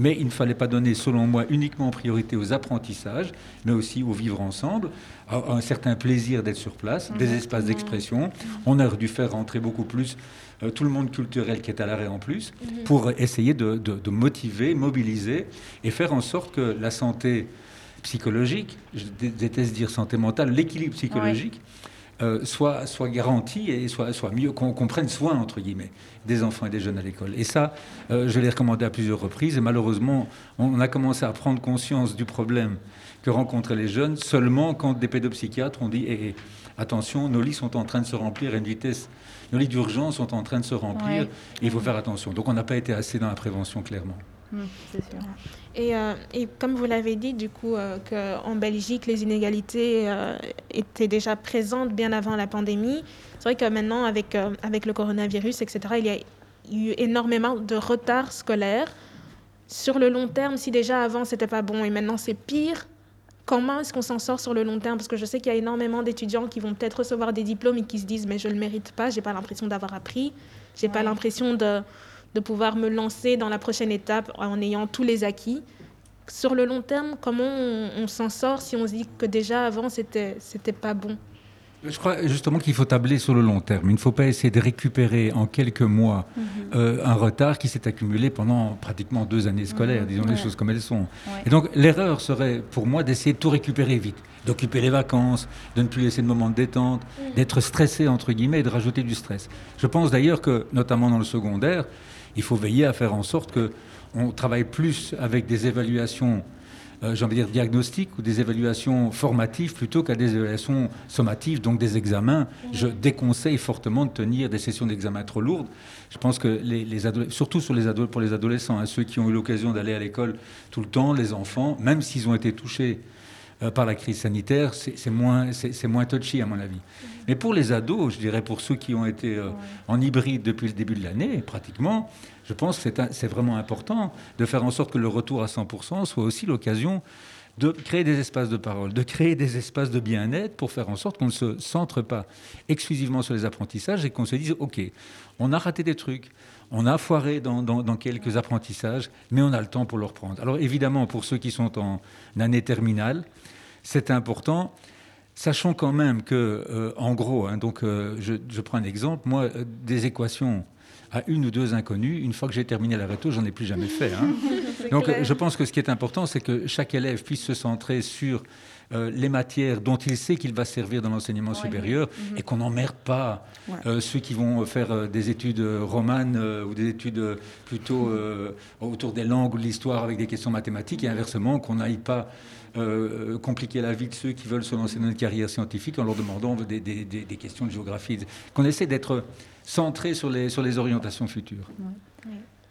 mais il ne fallait pas donner, selon moi, uniquement priorité aux apprentissages, mais aussi au vivre ensemble, à un certain plaisir d'être sur place, des mhm. espaces mhm. d'expression. On a dû faire rentrer beaucoup plus euh, tout le monde culturel qui est à l'arrêt en plus, pour essayer de, motiver, mobiliser et faire en sorte que la santé psychologique, je déteste dire santé mentale, l'équilibre psychologique, euh, soit, soit garanti et soit, soit mieux, qu'on prenne soin, entre guillemets, des enfants et des jeunes à l'école. Et ça, euh, je l'ai recommandé à plusieurs reprises, et malheureusement, on a commencé à prendre conscience du problème que rencontraient les jeunes seulement quand des pédopsychiatres ont dit eh, eh, attention, nos lits sont en train de se remplir à une vitesse, nos lits d'urgence sont en train de se remplir, et il faut faire attention. Donc on n'a pas été assez dans la prévention, clairement. Mmh, et, euh, et, comme vous l'avez dit, du coup, euh, qu'en Belgique, les inégalités euh, étaient déjà présentes bien avant la pandémie. C'est vrai que maintenant, avec, avec le coronavirus, etc., il y a eu énormément de retard scolaire. Sur le long terme, si déjà avant, c'était pas bon et maintenant c'est pire, comment est-ce qu'on s'en sort sur le long terme? Parce que je sais qu'il y a énormément d'étudiants qui vont peut-être recevoir des diplômes et qui se disent, mais je ne le mérite pas, j'ai pas l'impression d'avoir appris, j'ai pas l'impression de de pouvoir me lancer dans la prochaine étape en ayant tous les acquis. Sur le long terme, comment on, s'en sort si on se dit que déjà avant, c'était, pas bon? Je crois justement qu'il faut tabler sur le long terme. Il ne faut pas essayer de récupérer en quelques mois mhm. euh, un retard qui s'est accumulé pendant pratiquement deux années scolaires, mhm. disons les choses comme elles sont. Et donc l'erreur serait pour moi d'essayer de tout récupérer vite, d'occuper les vacances, de ne plus laisser de moments de détente, d'être stressé entre guillemets et de rajouter du stress. Je pense d'ailleurs que, notamment dans le secondaire, il faut veiller à faire en sorte qu'on travaille plus avec des évaluations, euh, j'ai envie de dire diagnostiques ou des évaluations formatives plutôt qu'à des évaluations sommatives, donc des examens. Je déconseille fortement de tenir des sessions d'examen trop lourdes. Je pense que les, surtout sur les pour les adolescents, hein, ceux qui ont eu l'occasion d'aller à l'école tout le temps, les enfants, même s'ils ont été touchés euh, par la crise sanitaire, c'est moins, moins touchy à mon avis. Mais pour les ados, je dirais pour ceux qui ont été euh, en hybride depuis le début de l'année, pratiquement, je pense que c'est vraiment important de faire en sorte que le retour à 100% soit aussi l'occasion de créer des espaces de parole, de créer des espaces de bien-être pour faire en sorte qu'on ne se centre pas exclusivement sur les apprentissages et qu'on se dise, OK, on a raté des trucs, on a foiré dans, quelques apprentissages, mais on a le temps pour le reprendre. Alors évidemment, pour ceux qui sont en année terminale, c'est important. Sachant quand même que, euh, en gros, hein, donc euh, je, prends un exemple, moi, euh, des équations à une ou deux inconnues, une fois que j'ai terminé la réto, j'en ai plus jamais fait. Hein. Donc je pense que ce qui est important, c'est que chaque élève puisse se centrer sur euh, les matières dont il sait qu'il va servir dans l'enseignement supérieur mhm. et qu'on n'emmerde pas euh, ceux qui vont faire euh, des études romanes ou des études plutôt autour des langues ou de l'histoire avec des questions mathématiques et inversement qu'on n'aille pas compliquer la vie de ceux qui veulent se lancer dans une carrière scientifique en leur demandant des, des questions de géographie. Qu'on essaie d'être centré sur les, sur les orientations futures.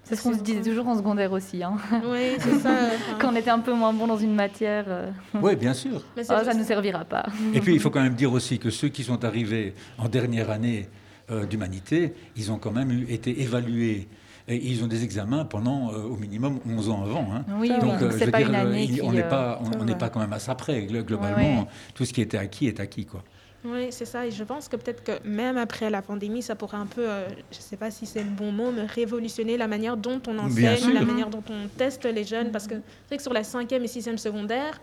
C'est ce qu'on se disait toujours en secondaire aussi. Hein. Oui, c'est ça. Quand on était un peu moins bon dans une matière. Euh, oui, bien sûr. Oh, ça ne nous servira pas. Et puis, il faut quand même dire aussi que ceux qui sont arrivés en dernière année euh, d'humanité, ils ont quand même eu, été évalués. Et ils ont des examens pendant euh, au minimum 11 ans avant. Hein. Oui, donc c'est pas une année. on n'est pas, on n'est pas quand même à ça près. Globalement, tout ce qui était acquis est acquis, quoi. Oui, c'est ça. Et je pense que peut-être que même après la pandémie, ça pourrait un peu, euh, je ne sais pas si c'est le bon mot, mais révolutionner la manière dont on enseigne, la manière dont on teste les jeunes. Parce que c'est vrai que sur la cinquième et sixième secondaire,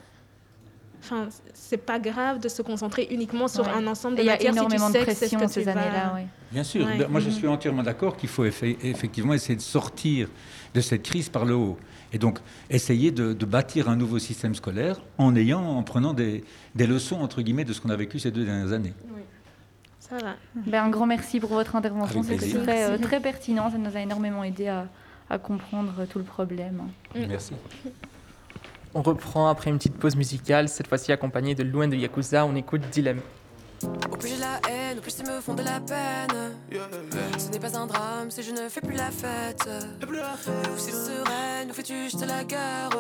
enfin, c'est pas grave de se concentrer uniquement sur un ensemble de matières. Il y a énormément de pression ces années-là. Bien sûr. Ben, moi, je suis entièrement d'accord qu'il faut effectivement essayer de sortir de cette crise par le haut. Et donc, essayer de, bâtir un nouveau système scolaire en ayant, en prenant des, leçons, entre guillemets, de ce qu'on a vécu ces deux dernières années. Oui. Ça va. Ben, un grand merci pour votre intervention. C'était très, euh, très pertinent. Ça nous a énormément aidé à, à comprendre tout le problème. Mm. Merci. On reprend après une petite pause musicale, cette fois-ci accompagnée de Louen de Yakuza. On écoute Dilemme. Au plus j'ai la haine, au plus ils me font de la peine. Ce n'est pas un drame si je ne fais plus la fête. Ou c'est sereine, ou fais-tu juste la guerre?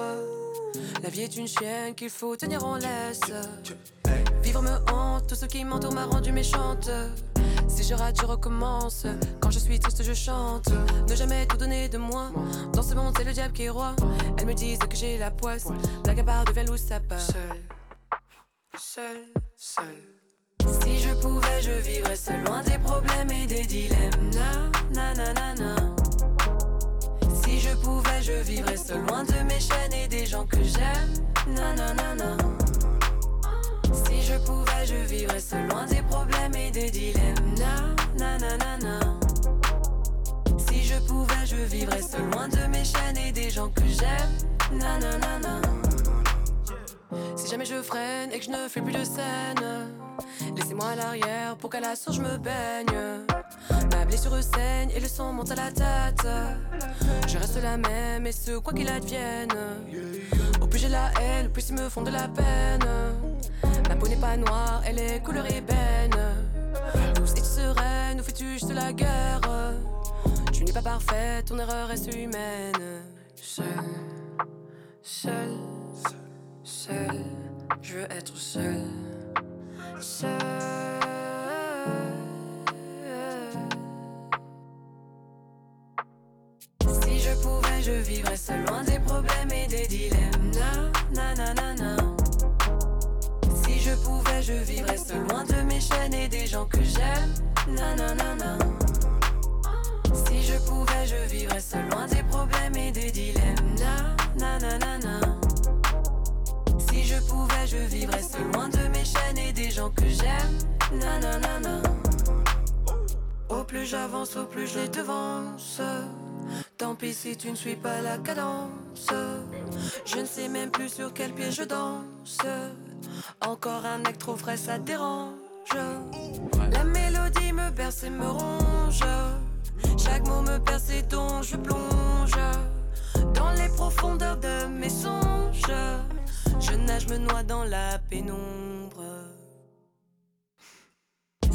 La vie est une chienne qu'il faut tenir en laisse. Vivre me hante, tout ce qui m'entoure m'a rendu méchante. Si je rate, je recommence. Quand je suis triste, je chante. Ne jamais tout donner de moi. Dans ce monde, c'est le diable qui est roi. Elles me disent que j'ai la poisse. La gabarre devient loup, ça part. Seul, seul, seul. Si je pouvais, je vivrais seul loin des problèmes et des dilemmes. Na, na, na, na, je pouvais, je vivrais seul loin de mes chaînes et des gens que j'aime. Si je pouvais, je vivrais seul loin des problèmes et des dilemmes. Si je pouvais, je vivrais seul loin de mes chaînes et des gens que j'aime. Si jamais je freine et que je ne fais plus de scène. Laissez-moi à l'arrière pour qu'à la source je me baigne. Ma blessure saigne et le sang monte à la tête. Je reste la même et ce quoi qu'il advienne. Au plus j'ai la haine, au plus ils me font de la peine. Ma peau n'est pas noire, elle est couleur ébène. Douce et sereine, où fais-tu juste la guerre? Tu n'es pas parfaite, ton erreur reste humaine. Seul, seul, seul, je veux être seul. Si je vivrais seul loin des problèmes et des dilemmes. Na, na, na, na, Si je pouvais, je vivrais seul loin de mes chaînes et des gens que j'aime. Na, na, na, na. Si je pouvais, je vivrais seul loin des problèmes et des dilemmes. Na, na, na, na, na. Si je pouvais, je vivrais seul loin de mes chaînes et des gens que j'aime. Nanana. Au plus j'avance, au plus je les devance. Tant pis si tu ne suis pas la cadence. Je ne sais même plus sur quel pied je danse. Encore un acte trop frais, ça dérange. La mélodie me berce et me ronge. Chaque mot me perce et dont je plonge dans les profondeurs de mes songes. Je nage, me noie dans la pénombre.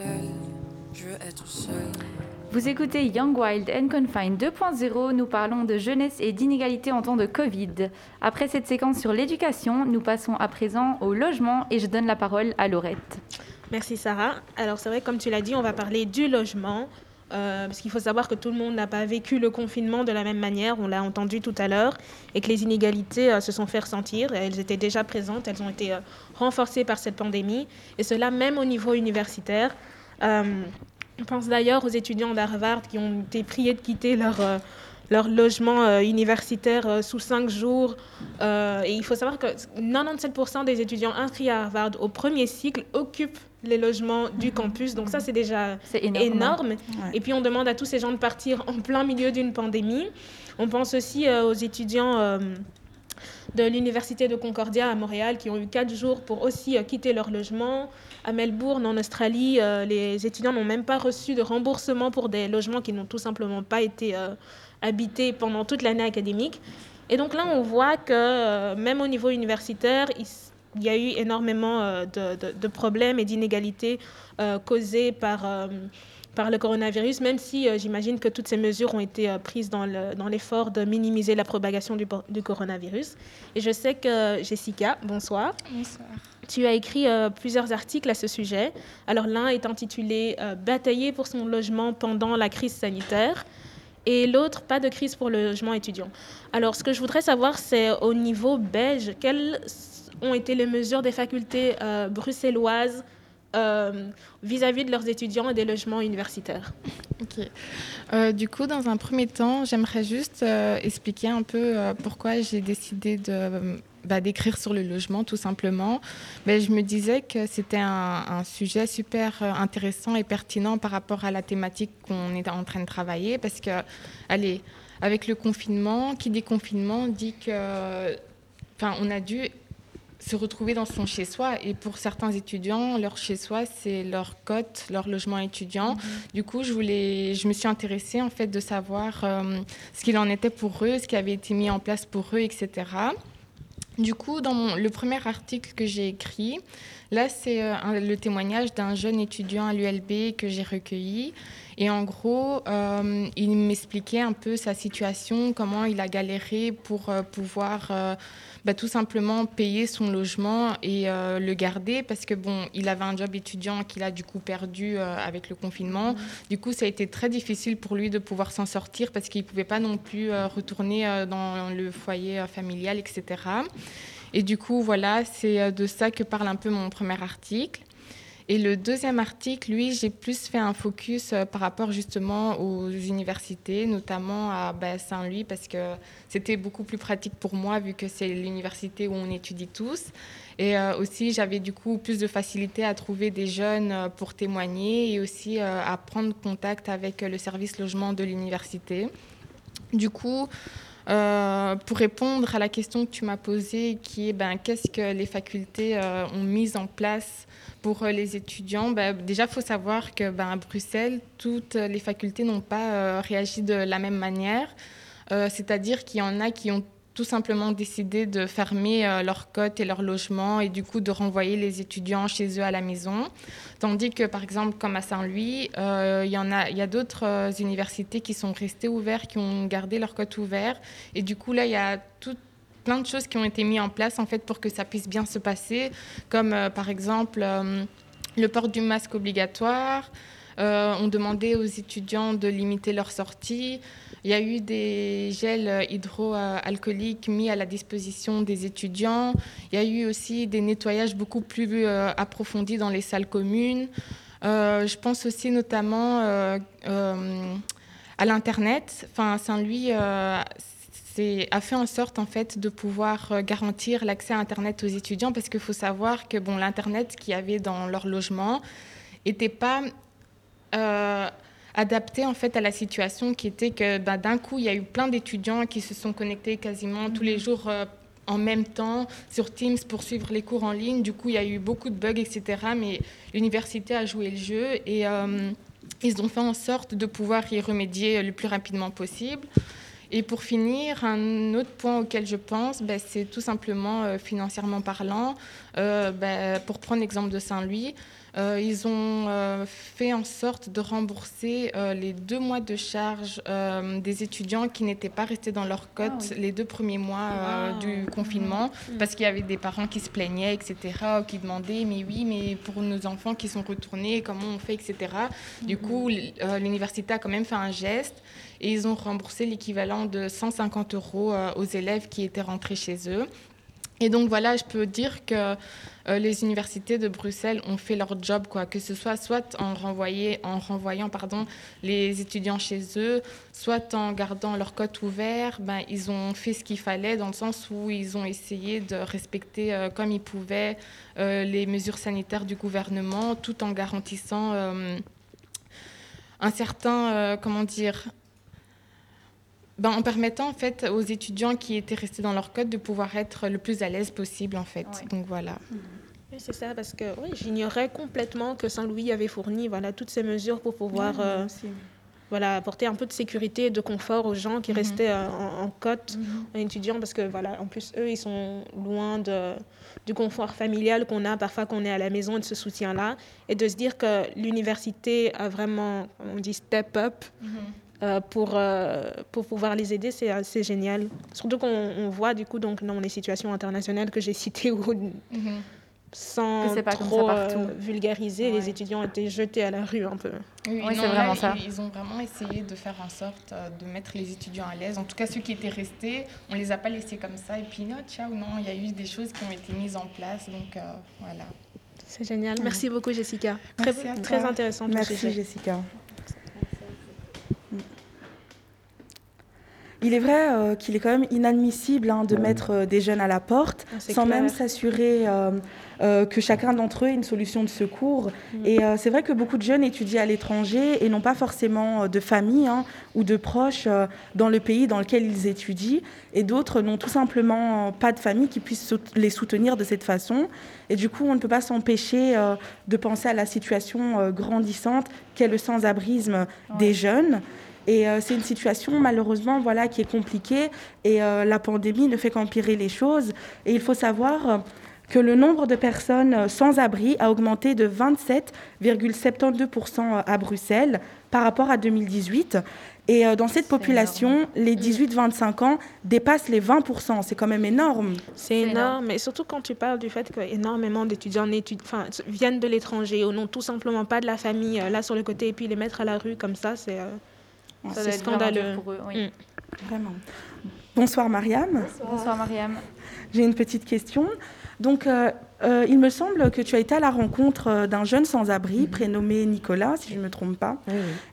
seul. Je veux être seul. Vous écoutez Young Wild and Confined 2.0, nous parlons de jeunesse et d'inégalité en temps de Covid. Après cette séquence sur l'éducation, nous passons à présent au logement et je donne la parole à Laurette. Merci Sarah. Alors c'est vrai, comme tu l'as dit, on va parler du logement. Euh, parce qu'il faut savoir que tout le monde n'a pas vécu le confinement de la même manière, on l'a entendu tout à l'heure, et que les inégalités euh, se sont fait ressentir. Elles étaient déjà présentes, elles ont été euh, renforcées par cette pandémie, et cela même au niveau universitaire. On pense d'ailleurs aux étudiants d'Harvard qui ont été priés de quitter leur, leur logement euh, universitaire euh, sous cinq jours. Euh, et il faut savoir que 97% des étudiants inscrits à Harvard au premier cycle occupent les logements du campus. Donc ça, c'est déjà énorme. énorme. Et puis on demande à tous ces gens de partir en plein milieu d'une pandémie. On pense aussi euh, aux étudiants euh, de l'Université de Concordia à Montréal qui ont eu quatre jours pour aussi euh, quitter leur logement. À Melbourne, en Australie, euh, les étudiants n'ont même pas reçu de remboursement pour des logements qui n'ont tout simplement pas été euh, habités pendant toute l'année académique. Et donc là, on voit que euh, même au niveau universitaire, il, y a eu énormément euh, de, de- de problèmes et d'inégalités euh, causées par, euh, par le coronavirus, même si euh, j'imagine que toutes ces mesures ont été prises dans le- dans l'effort de minimiser la propagation du, du coronavirus. Et je sais que Jessica, bonsoir. Bonsoir. Tu as écrit plusieurs articles à ce sujet. Alors l'un est intitulé Batailler pour son logement pendant la crise sanitaire et l'autre Pas de crise pour le logement étudiant. Alors ce que je voudrais savoir, c'est au niveau belge, quelles ont été les mesures des facultés euh, bruxelloises euh, vis-à-vis de leurs étudiants et des logements universitaires? Ok. Euh, du coup, dans un premier temps, j'aimerais juste expliquer un peu pourquoi j'ai décidé de bah, d'écrire sur le logement, tout simplement. Mais je me disais que c'était un, un sujet super euh, intéressant et pertinent par rapport à la thématique qu'on est en train de travailler, parce que, allez, avec le confinement, qui dit confinement dit que, enfin, on a dû se retrouver dans son chez-soi. Et pour certains étudiants, leur chez-soi, c'est leur cote, leur logement étudiant. Du coup, je, voulais, je me suis intéressée en fait de savoir euh, ce qu'il en était pour eux, ce qui avait été mis en place pour eux, etc. Du coup, dans le premier article que j'ai écrit, là, c'est euh, le témoignage d'un jeune étudiant à l'ULB que j'ai recueilli. Et en gros, euh, il m'expliquait un peu sa situation, comment il a galéré pour euh, pouvoir bah, tout simplement payer son logement et euh, le garder parce que bon, il avait un job étudiant qu'il a du coup perdu euh, avec le confinement. Du coup, ça a été très difficile pour lui de pouvoir s'en sortir parce qu'il ne pouvait pas non plus euh, retourner dans le foyer familial, etc. Et du coup, voilà, c'est de ça que parle un peu mon premier article. Et le deuxième article, lui, j'ai plus fait un focus euh, par rapport justement aux universités, notamment à bah, Saint-Louis, parce que c'était beaucoup plus pratique pour moi vu que c'est l'université où on étudie tous. Et euh, aussi, j'avais du coup plus de facilité à trouver des jeunes euh, pour témoigner et aussi à prendre contact avec le service logement de l'université. Du coup, pour répondre à la question que tu m'as posée, qui est ben, qu'est-ce que les facultés ont mis en place pour euh, les étudiants, ben, déjà, il faut savoir que ben, à Bruxelles, toutes les facultés n'ont pas euh, réagi de la même manière. Euh, C'est-à-dire qu'il y en a qui ont tout simplement décidé de fermer leurs cotes et leurs logements et du coup de renvoyer les étudiants chez eux à la maison. Tandis que par exemple comme à Saint-Louis, il y a, y a d'autres universités qui sont restées ouvertes, qui ont gardé leurs cotes ouvertes et du coup là il y a tout plein de choses qui ont été mises en place en fait pour que ça puisse bien se passer, comme euh, par exemple euh, le port du masque obligatoire. Euh, on demandait aux étudiants de limiter leurs sorties. Il y a eu des gels hydroalcooliques mis à la disposition des étudiants. Il y a eu aussi des nettoyages beaucoup plus approfondis dans les salles communes. Je pense aussi notamment à l'Internet. Enfin, Saint-Louis a fait en sorte en fait de pouvoir euh, garantir l'accès à Internet aux étudiants parce qu'il faut savoir que bon, l'Internet qu'il y avait dans leur logement n'était pas euh, adapté en fait à la situation qui était que bah, d'un coup il y a eu plein d'étudiants qui se sont connectés quasiment tous les jours euh, en même temps sur Teams pour suivre les cours en ligne. Du coup, il y a eu beaucoup de bugs, etc. Mais l'université a joué le jeu et euh, ils ont fait en sorte de pouvoir y remédier le plus rapidement possible. Et pour finir, un autre point auquel je pense, ben, c'est tout simplement euh, financièrement parlant. Euh, ben, pour prendre l'exemple de Saint-Louis, euh, ils ont euh, fait en sorte de rembourser euh, les deux mois de charge des étudiants qui n'étaient pas restés dans leur cote Ah oui. les deux premiers mois Ah. du confinement, Mhm. parce qu'il y avait des parents qui se plaignaient, etc., ou qui demandaient, mais oui, mais pour nos enfants qui sont retournés, comment on fait, etc. Du Mhm. coup, l'université a quand même fait un geste et ils ont remboursé l'équivalent de 150 euros aux élèves qui étaient rentrés chez eux. Et donc voilà, je peux dire que euh, les universités de Bruxelles ont fait leur job, quoi, que ce soit soit en, renvoyer, en renvoyant pardon, les étudiants chez eux, soit en gardant leur cote ouvert, ben, ils ont fait ce qu'il fallait dans le sens où ils ont essayé de respecter euh, comme ils pouvaient euh, les mesures sanitaires du gouvernement tout en garantissant un certain, comment dire, ben, en permettant en fait aux étudiants qui étaient restés dans leur code de pouvoir être le plus à l'aise possible en fait. Donc voilà. Oui, c'est ça, parce que oui, j'ignorais complètement que Saint-Louis avait fourni voilà, toutes ces mesures pour pouvoir euh, voilà, apporter un peu de sécurité et de confort aux gens qui Mhm. restaient euh, en, en côte, en étudiants, parce que voilà, en plus, eux, ils sont loin de, du confort familial qu'on a parfois qu'on est à la maison et de ce soutien-là. Et de se dire que l'université a vraiment, on dit, step up. Euh, pour, euh, pour pouvoir les aider, c'est assez génial. Surtout qu'on on voit du coup donc dans les situations internationales que j'ai citées où Mhm. sans pas comme trop ça partout. euh, vulgariser, les étudiants étaient jetés à la rue un peu. Oui, c'est là, vraiment ça. Ils, ils ont vraiment essayé de faire en sorte euh, de mettre les étudiants à l'aise. En tout cas, ceux qui étaient restés, on les a pas laissés comme ça. Et puis, non, ciao, non, il y a eu des choses qui ont été mises en place. Donc, euh, voilà. C'est génial. Merci beaucoup, Jessica. Merci très, à très toi. intéressant. Merci sujet. Jessica. Il est vrai euh, qu'il est quand même inadmissible hein, de mettre euh, des jeunes à la porte Ah, sans clair. même s'assurer euh, euh, que chacun d'entre eux ait une solution de secours. Mm. Et euh, c'est vrai que beaucoup de jeunes étudient à l'étranger et n'ont pas forcément euh, de famille hein, ou de proches euh, dans le pays dans lequel ils étudient. Et d'autres n'ont tout simplement euh, pas de famille qui puisse sout- les soutenir de cette façon. Et du coup, on ne peut pas s'empêcher euh, de penser à la situation euh, grandissante qu'est le sans-abrisme des jeunes. Et euh, c'est une situation malheureusement voilà, qui est compliquée et euh, la pandémie ne fait qu'empirer les choses. Et il faut savoir euh, que le nombre de personnes sans abri a augmenté de 27,72% à Bruxelles par rapport à 2018. Et euh, dans cette population, les 18-25 ans dépassent les 20%. C'est quand même énorme. C'est énorme. Et surtout quand tu parles du fait qu'énormément d'étudiants enfin, viennent de l'étranger ou n'ont tout simplement pas de la famille là sur le côté et puis les mettre à la rue comme ça, c'est euh, Ça c'est scandaleux. pour eux, oui. Mm. Vraiment. Bonsoir Mariam. Bonsoir Mariam. J'ai une petite question. Donc, euh, euh, il me semble que tu as été à la rencontre euh, d'un jeune sans-abri prénommé Nicolas, si je ne me trompe pas.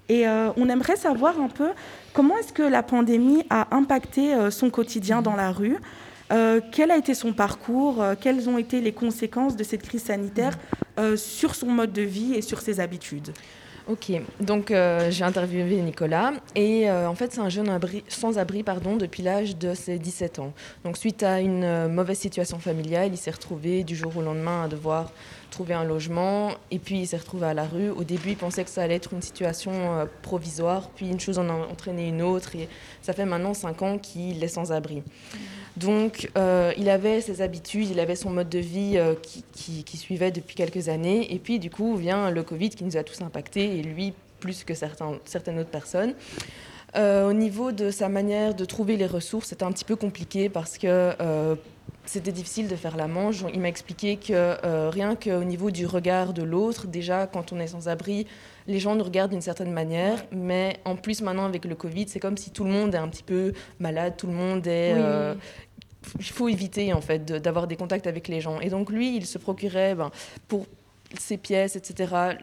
Et euh, on aimerait savoir un peu comment est-ce que la pandémie a impacté euh, son quotidien dans la rue. Euh, quel a été son parcours? Euh, Quelles ont été les conséquences de cette crise sanitaire euh, sur son mode de vie et sur ses habitudes? Ok, donc euh, j'ai interviewé Nicolas et euh, en fait c'est un jeune abri- sans-abri pardon, depuis l'âge de ses 17 ans. Donc suite à une euh, mauvaise situation familiale, il s'est retrouvé du jour au lendemain à devoir trouver un logement et puis il s'est retrouvé à la rue. Au début il pensait que ça allait être une situation provisoire, puis une chose en a entraîné une autre et ça fait maintenant 5 ans qu'il est sans-abri. Donc, euh, il avait ses habitudes, il avait son mode de vie euh, qui, qui- qui suivait depuis quelques années. Et puis, du coup, vient le Covid qui nous a tous impactés, et lui plus que certains, certaines autres personnes. Euh, au niveau de sa manière de trouver les ressources, c'était un petit peu compliqué parce que c'était difficile de faire la manche. Il m'a expliqué que euh, rien qu'au niveau du regard de l'autre, déjà quand on est sans abri, les gens nous regardent d'une certaine manière, mais en plus maintenant avec le Covid, c'est comme si tout le monde est un petit peu malade, tout le monde est... Euh, oui. Il faut éviter en fait d'avoir des contacts avec les gens. Et donc lui, il se procurait ben, pour ses pièces, etc.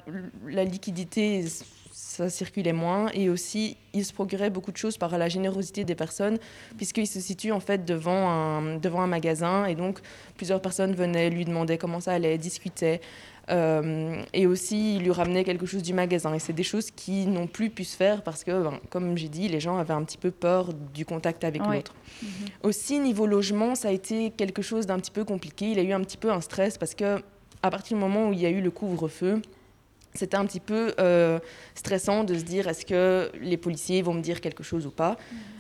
La liquidité, ça circulait moins. Et aussi, il se procurait beaucoup de choses par la générosité des personnes, puisqu'il se situe en fait devant un, devant un magasin. Et donc, plusieurs personnes venaient lui demander comment ça allait, discutaient. Euh, et aussi, il lui ramenait quelque chose du magasin. Et c'est des choses qui n'ont plus pu se faire parce que, ben, comme j'ai dit, les gens avaient un petit peu peur du contact avec Ouais. l'autre. Mhm. Aussi, niveau logement, ça a été quelque chose d'un petit peu compliqué. Il a eu un petit peu un stress parce que, à partir du moment où il y a eu le couvre-feu, c'était un petit peu euh, stressant de se dire est-ce que les policiers vont me dire quelque chose ou pas?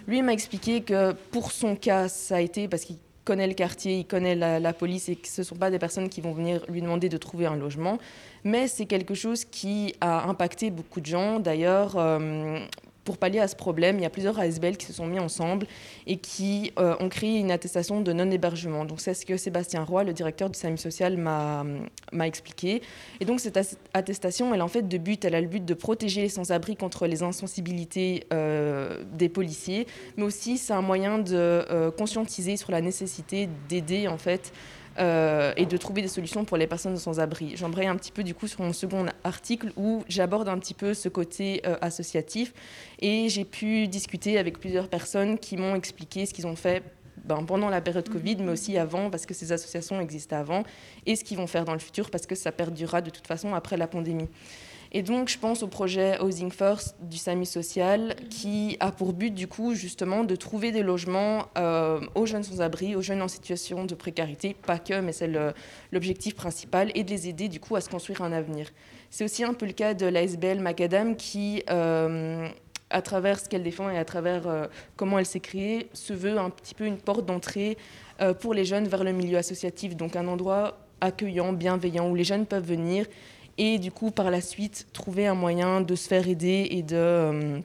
Lui il m'a expliqué que pour son cas, ça a été parce qu'il connaît le quartier, il connaît la, police et que ce ne sont pas des personnes qui vont venir lui demander de trouver un logement. Mais c'est quelque chose qui a impacté beaucoup de gens. D'ailleurs, euh, pour pallier à ce problème, il y a plusieurs ASBL qui se sont mis ensemble et qui euh, ont créé une attestation de non-hébergement. Donc c'est ce que Sébastien Roy, le directeur du SAMU social, m'a expliqué. Et donc cette attestation, elle a en fait de but, elle a le but de protéger les sans-abri contre les insensibilités euh, des policiers, mais aussi c'est un moyen de euh, conscientiser sur la nécessité d'aider en fait euh, et de trouver des solutions pour les personnes sans abri. J'embraye un petit peu du coup sur mon second article où j'aborde un petit peu ce côté euh, associatif et j'ai pu discuter avec plusieurs personnes qui m'ont expliqué ce qu'ils ont fait ben, pendant la période Covid, mais aussi avant, parce que ces associations existaient avant, et ce qu'ils vont faire dans le futur, parce que ça perdurera de toute façon après la pandémie. Et donc, je pense au projet Housing First du SAMU social, qui a pour but, du coup, justement, de trouver des logements euh, aux jeunes sans-abri, aux jeunes en situation de précarité, pas que, mais c'est l'objectif principal, et de les aider, du coup, à se construire un avenir. C'est aussi un peu le cas de l'ASBL Macadam, qui, euh, à travers ce qu'elle défend et à travers euh, comment elle s'est créée, se veut un petit peu une porte d'entrée pour les jeunes vers le milieu associatif, donc un endroit accueillant, bienveillant, où les jeunes peuvent venir et du coup par la suite trouver un moyen de se faire aider et de, euh,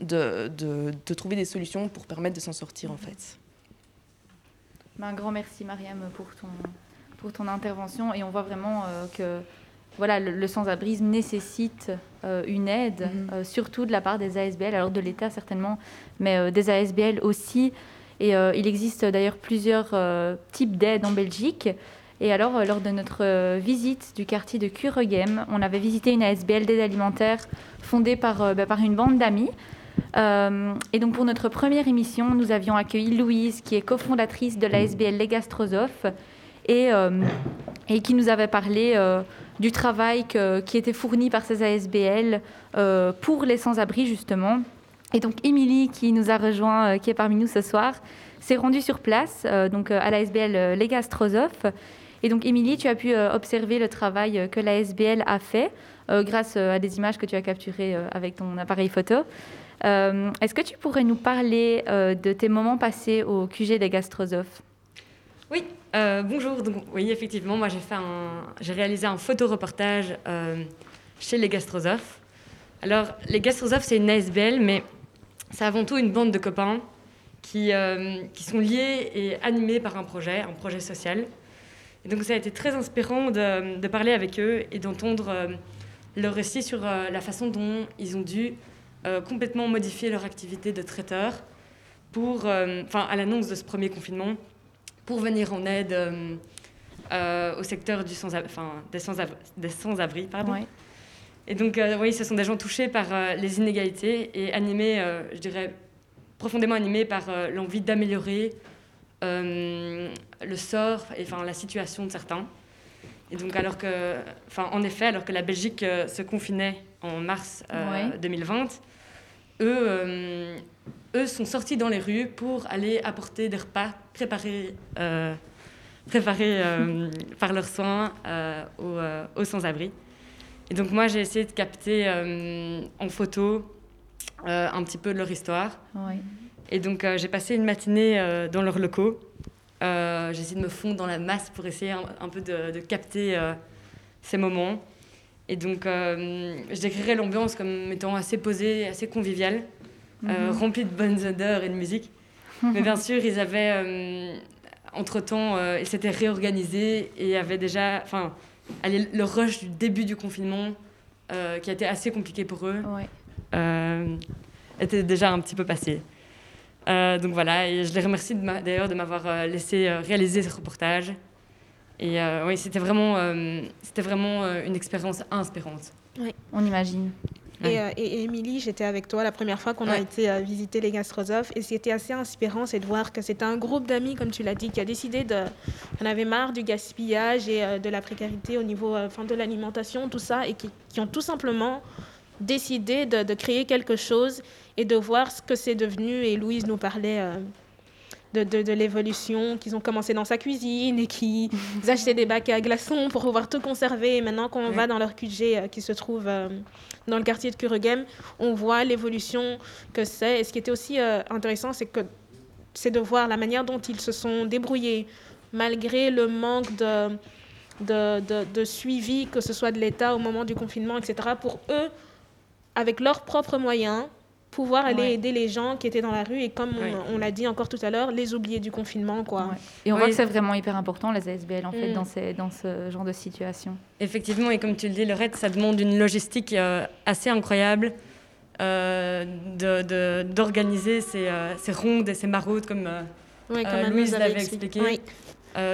de, de- de trouver des solutions pour permettre de s'en sortir en fait. Ben, un grand merci Mariam pour ton, pour ton intervention et on voit vraiment euh, que voilà, le, le sans-abrisme nécessite euh, une aide, euh, surtout de la part des ASBL, alors de l'État certainement, mais des ASBL aussi. Et il existe d'ailleurs plusieurs types d'aides en Belgique. Et alors, euh, lors de notre euh, visite du quartier de Kuregem, on avait visité une ASBL d'aide alimentaire fondée par, euh, bah, par une bande d'amis. Et donc pour notre première émission, nous avions accueilli Louise, qui est cofondatrice de l'ASBL Les Gastrosophes, et, qui nous avait parlé du travail qui était fourni par ces ASBL pour les sans-abri, justement. Et donc Émilie, qui nous a rejoint, qui est parmi nous ce soir, s'est rendue sur place, donc à l'ASBL Les Gastrosophes. Et donc Émilie, tu as pu euh, observer le travail euh, que l'ASBL a fait euh, grâce à des images que tu as capturées avec ton appareil photo. Est-ce que tu pourrais nous parler de tes moments passés au QG des gastrosophes? Oui, bonjour. Oui, effectivement, moi j'ai réalisé un photoreportage euh, chez les gastrosophes. Alors, les gastrosophes, c'est une ASBL, mais c'est avant tout une bande de copains qui sont liés et animés par un projet, un projet social. Et donc, ça a été très inspirant de, de parler avec eux et d'entendre euh, leur récit sur euh, la façon dont ils ont dû euh, complètement modifier leur activité de traiteur pour, enfin, à l'annonce de ce premier confinement, pour venir en aide au secteur du sans enfin, des sans-abri. Pardon. Ouais. Et donc, oui, ce sont des gens touchés par les inégalités et animés, je dirais, profondément animés par l'envie d'améliorer le sort et enfin, la situation de certains. Et donc, alors que, enfin, en effet, alors que la Belgique euh, se confinait en mars euh, Ouais. 2020, eux, euh, eux sont sortis dans les rues pour aller apporter des repas préparés, euh, préparés euh, par leurs soins euh, aux, euh, aux sans-abri. Et donc moi, j'ai essayé de capter euh, en photo euh, un petit peu de leur histoire. Ouais. Et donc euh, j'ai passé une matinée euh, dans leurs locaux. Euh, j'ai essayé de me fondre dans la masse pour essayer un, un peu de, de capter ces moments. Et donc euh, je décrirais l'ambiance comme étant assez posée, assez conviviale, euh, Mhm. remplie de bonnes odeurs et de musique. Mais bien sûr, ils avaient, euh, entre-temps, ils s'étaient réorganisés et avaient déjà, enfin, le rush du début du confinement, qui a été assez compliqué pour eux, était déjà un petit peu passé. Euh, donc voilà, et je les remercie d'ailleurs de m'avoir euh, laissé euh, réaliser ce reportage. Et euh, oui, c'était vraiment, euh, c'était vraiment euh, une expérience inspirante. On imagine. Et, euh, et, Émilie, j'étais avec toi la première fois qu'on a été euh, visiter les gastrosophes. Et ce qui était assez inspirant, c'est de voir que c'était un groupe d'amis, comme tu l'as dit, qui a décidé de. On avait marre du gaspillage et euh, de la précarité au niveau enfin, de l'alimentation, tout ça, et qui, qui, ont tout simplement décidé de, de, créer quelque chose et de voir ce que c'est devenu. Et Louise nous parlait de, de, l'évolution, qu'ils ont commencé dans sa cuisine et qu'ils achetaient des bacs à glaçons pour pouvoir tout conserver. Et maintenant, quand on va dans leur QG euh, qui se trouve euh, dans le quartier de Kuregem, on voit l'évolution que c'est. Et ce qui était aussi euh, intéressant, c'est que c'est de voir la manière dont ils se sont débrouillés, malgré le manque de, de, de, de suivi, que ce soit de l'État au moment du confinement, etc., pour eux, avec leurs propres moyens, pouvoir aller aider les gens qui étaient dans la rue et comme on, l'a dit encore tout à l'heure, les oublier du confinement. Quoi. Et on voit que c'est vraiment hyper important, les ASBL, en fait, mm. dans, ces, dans ce genre de situation. Effectivement, et comme tu le dis, le RAID, ça demande une logistique euh, assez incroyable euh, d'organiser ces, euh, ces, rondes et ces maraudes, comme, euh, Louise l'avait expliqué,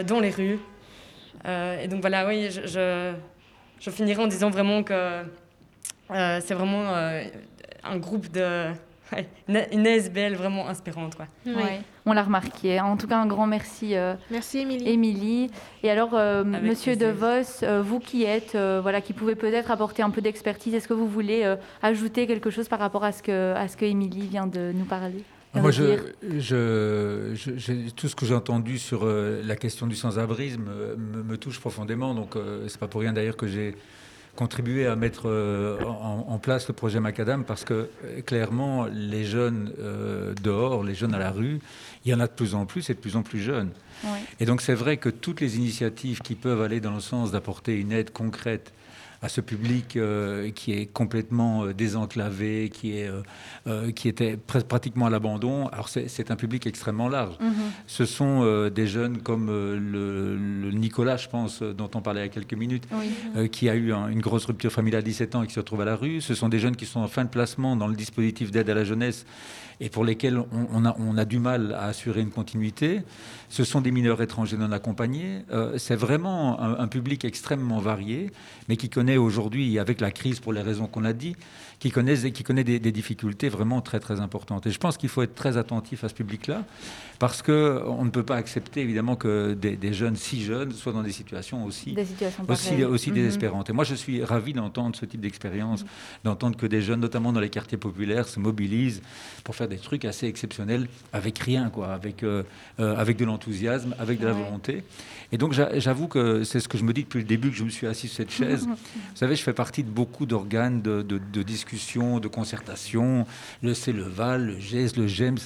dans les rues. et donc voilà, oui, je, je, je, finirai en disant vraiment que c'est vraiment un groupe de. une ASBL vraiment inspirante. Quoi. On l'a remarqué. En tout cas, un grand merci. Euh, merci, Émilie. Émilie. Et alors, euh, Monsieur De Vos, euh, vous qui êtes, voilà, qui pouvez peut-être apporter un peu d'expertise, est-ce que vous voulez ajouter quelque chose par rapport à ce que, à ce que Émilie vient de nous parler moi, je, je, tout ce que j'ai entendu sur la question du sans-abrisme me, me, touche profondément. Donc, c'est pas pour rien d'ailleurs que j'ai contribuer à mettre euh, en, place le projet Macadam parce que euh, clairement, les jeunes euh, dehors, les jeunes à la rue, il y en a de plus en plus et de plus en plus jeunes. Et donc c'est vrai que toutes les initiatives qui peuvent aller dans le sens d'apporter une aide concrète à ce public euh, qui est complètement euh, désenclavé, qui, est, euh, qui était pratiquement à l'abandon. Alors c'est un public extrêmement large. Mhm. Ce sont des jeunes comme le, Nicolas, je pense, dont on parlait il y a quelques minutes, qui a eu une grosse rupture familiale à 17 ans et qui se retrouve à la rue. Ce sont des jeunes qui sont en fin de placement dans le dispositif d'aide à la jeunesse et pour lesquels on, a, du mal à assurer une continuité. Ce sont des mineurs étrangers non accompagnés. Euh, c'est vraiment un, public extrêmement varié, mais qui connaît aujourd'hui, avec la crise pour les raisons qu'on a dit, qui connaît, qui connaît des, difficultés vraiment très très importantes. Et je pense qu'il faut être très attentif à ce public-là, parce qu'on ne peut pas accepter évidemment que des, jeunes si jeunes soient dans des situations aussi, aussi, aussi mhm. désespérantes. Et moi, je suis ravi d'entendre ce type d'expérience, mhm. d'entendre que des jeunes, notamment dans les quartiers populaires, se mobilisent pour faire des trucs assez exceptionnels avec rien, quoi, avec, euh, euh, avec de l'enthousiasme, avec de la volonté. Et donc, j'avoue que c'est ce que je me dis depuis le début que je me suis assis sur cette chaise. Vous savez, je fais partie de beaucoup d'organes de, de, de de concertation, le CELEVAL, le GES, le GEMS,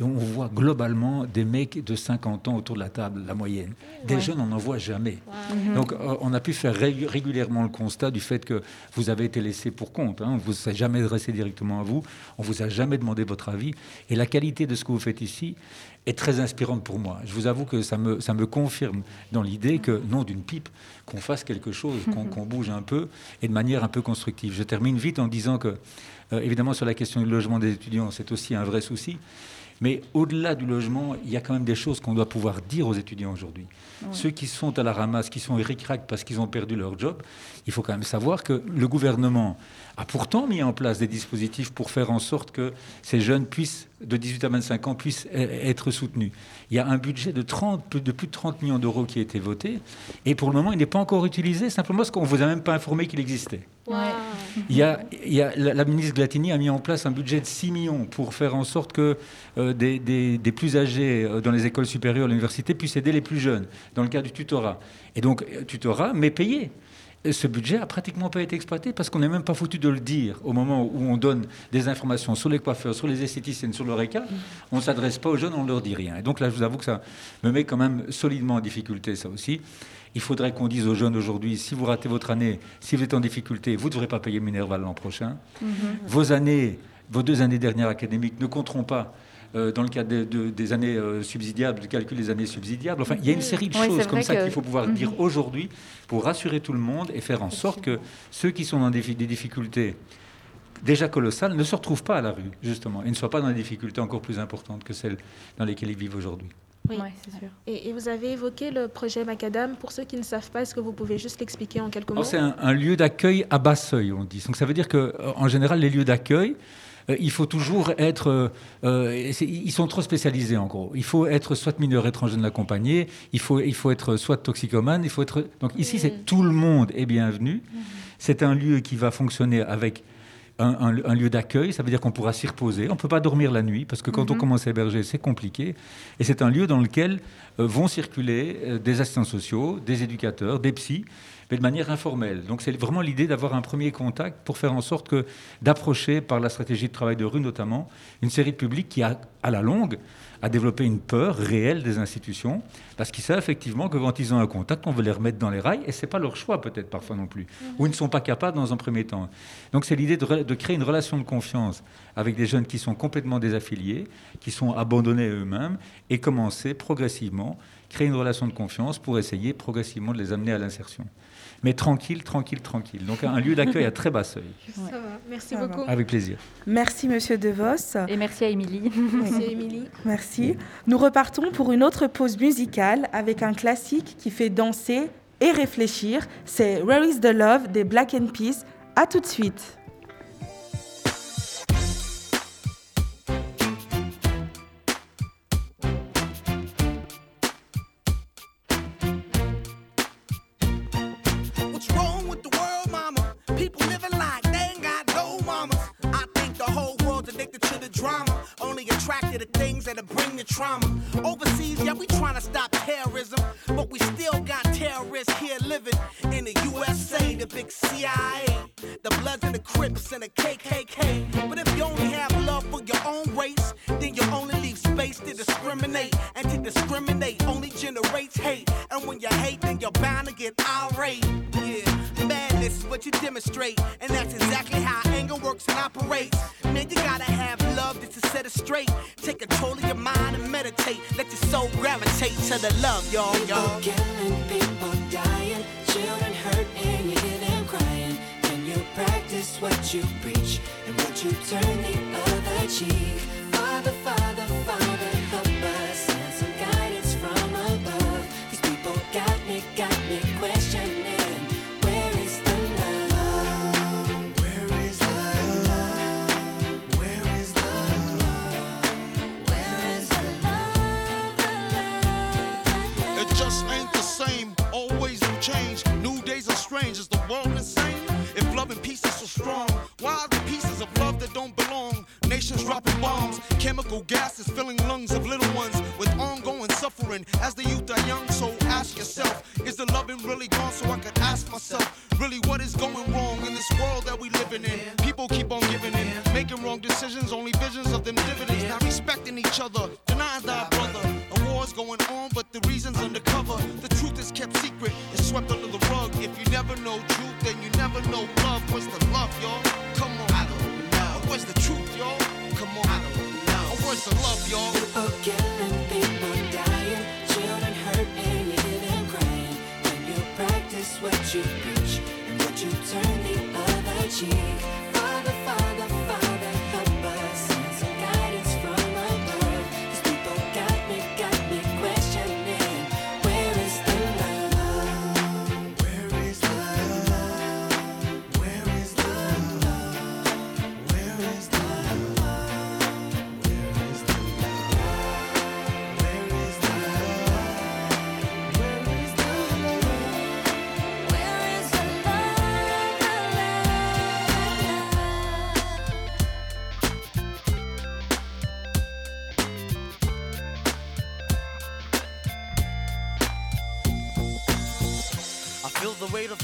et on voit globalement des mecs de 50 ans autour de la table, la moyenne. Des jeunes, on n'en voit jamais. Mhm. Donc euh, on a pu faire régulièrement le constat du fait que vous avez été laissé pour compte. Hein. On ne vous a jamais adressé directement à vous, on ne vous a jamais demandé votre avis. Et la qualité de ce que vous faites ici est très inspirante pour moi. Je vous avoue que ça me, ça me confirme dans l'idée que, non d'une pipe, qu'on fasse quelque chose, qu'on bouge un peu et de manière un peu constructive. Je termine vite en disant que, euh, évidemment, sur la question du logement des étudiants, c'est aussi un vrai souci. Mais au-delà du logement, il y a quand même des choses qu'on doit pouvoir dire aux étudiants aujourd'hui. Ceux qui sont à la ramasse, qui sont ric parce qu'ils ont perdu leur job, il faut quand même savoir que le gouvernement a pourtant mis en place des dispositifs pour faire en sorte que ces jeunes puissent, de 18 à 25 ans, puissent e-, être soutenus. Il y a un budget de, 30, de plus de 30 millions d'euros qui a été voté, et pour le moment, il n'est pas encore utilisé, simplement parce qu'on ne vous a même pas informé qu'il existait. Il, y a, il y a, la, ministre Glatini a mis en place un budget de 6 millions pour faire en sorte que euh, des, des, des, plus âgés euh, dans les écoles supérieures, l'université, puissent aider les plus jeunes, dans le cas du tutorat. Et donc, euh, tutorat, mais payé ce budget a pratiquement pas été exploité parce qu'on n'est même pas foutu de le dire au moment où on donne des informations sur les coiffeurs, sur les esthéticiennes, sur le RECA. On ne s'adresse pas aux jeunes, on ne leur dit rien. Et donc là, je vous avoue que ça me met quand même solidement en difficulté, ça aussi. Il faudrait qu'on dise aux jeunes aujourd'hui, si vous ratez votre année, si vous êtes en difficulté, vous ne devrez pas payer Minerval l'an prochain. Mhm. Vos années, vos deux années dernières académiques ne compteront pas euh, dans le cadre des années euh, subsidiables, de calcul des années subsidiables. Enfin, il y a une série de choses comme ça qu'il faut pouvoir dire mhm. aujourd'hui pour rassurer tout le monde et faire en sorte que ceux qui sont dans des, difficultés déjà colossales ne se retrouvent pas à la rue, justement, et ne soient pas dans des difficultés encore plus importantes que celles dans lesquelles ils vivent aujourd'hui. Oui, c'est sûr. Et, et, vous avez évoqué le projet Macadam. Pour ceux qui ne savent pas, est-ce que vous pouvez juste l'expliquer en quelques mots? C'est un, un, lieu d'accueil à bas seuil, on dit. Donc ça veut dire qu'en général, les lieux d'accueil, euh, il faut toujours être. Euh, euh, ils sont trop spécialisés en gros. Il faut être soit mineur étranger de l'accompagner, il faut, il faut être soit toxicomane, il faut être. Donc ici, c'est tout le monde est bienvenu. C'est un lieu qui va fonctionner avec un, lieu d'accueil, ça veut dire qu'on pourra s'y reposer. On ne peut pas dormir la nuit, parce que quand on mhm. commence à héberger, c'est compliqué. Et c'est un lieu dans lequel euh, vont circuler euh, des assistants sociaux, des éducateurs, des psys, mais de manière informelle. Donc c'est vraiment l'idée d'avoir un premier contact pour faire en sorte que d'approcher, par la stratégie de travail de rue notamment, une série de publics qui, à la longue, à développer une peur réelle des institutions, parce qu'ils savent effectivement que quand ils ont un contact, on veut les remettre dans les rails, et ce n'est pas leur choix peut-être parfois non plus, mhm. ou ils ne sont pas capables dans un premier temps. Donc c'est l'idée de, de, créer une relation de confiance avec des jeunes qui sont complètement désaffiliés, qui sont abandonnés eux-mêmes, et commencer progressivement, créer une relation de confiance pour essayer progressivement de les amener à l'insertion mais tranquille, tranquille, tranquille. Donc un lieu d'accueil à très bas seuil. Ça va, merci beaucoup. Avec plaisir. Merci Monsieur De Vos. Et merci à Émilie. Merci Émilie. Merci. Nous repartons pour une autre pause musicale avec un classique qui fait danser et réfléchir. C'est Where is the Love des Black and Peace. À tout de suite.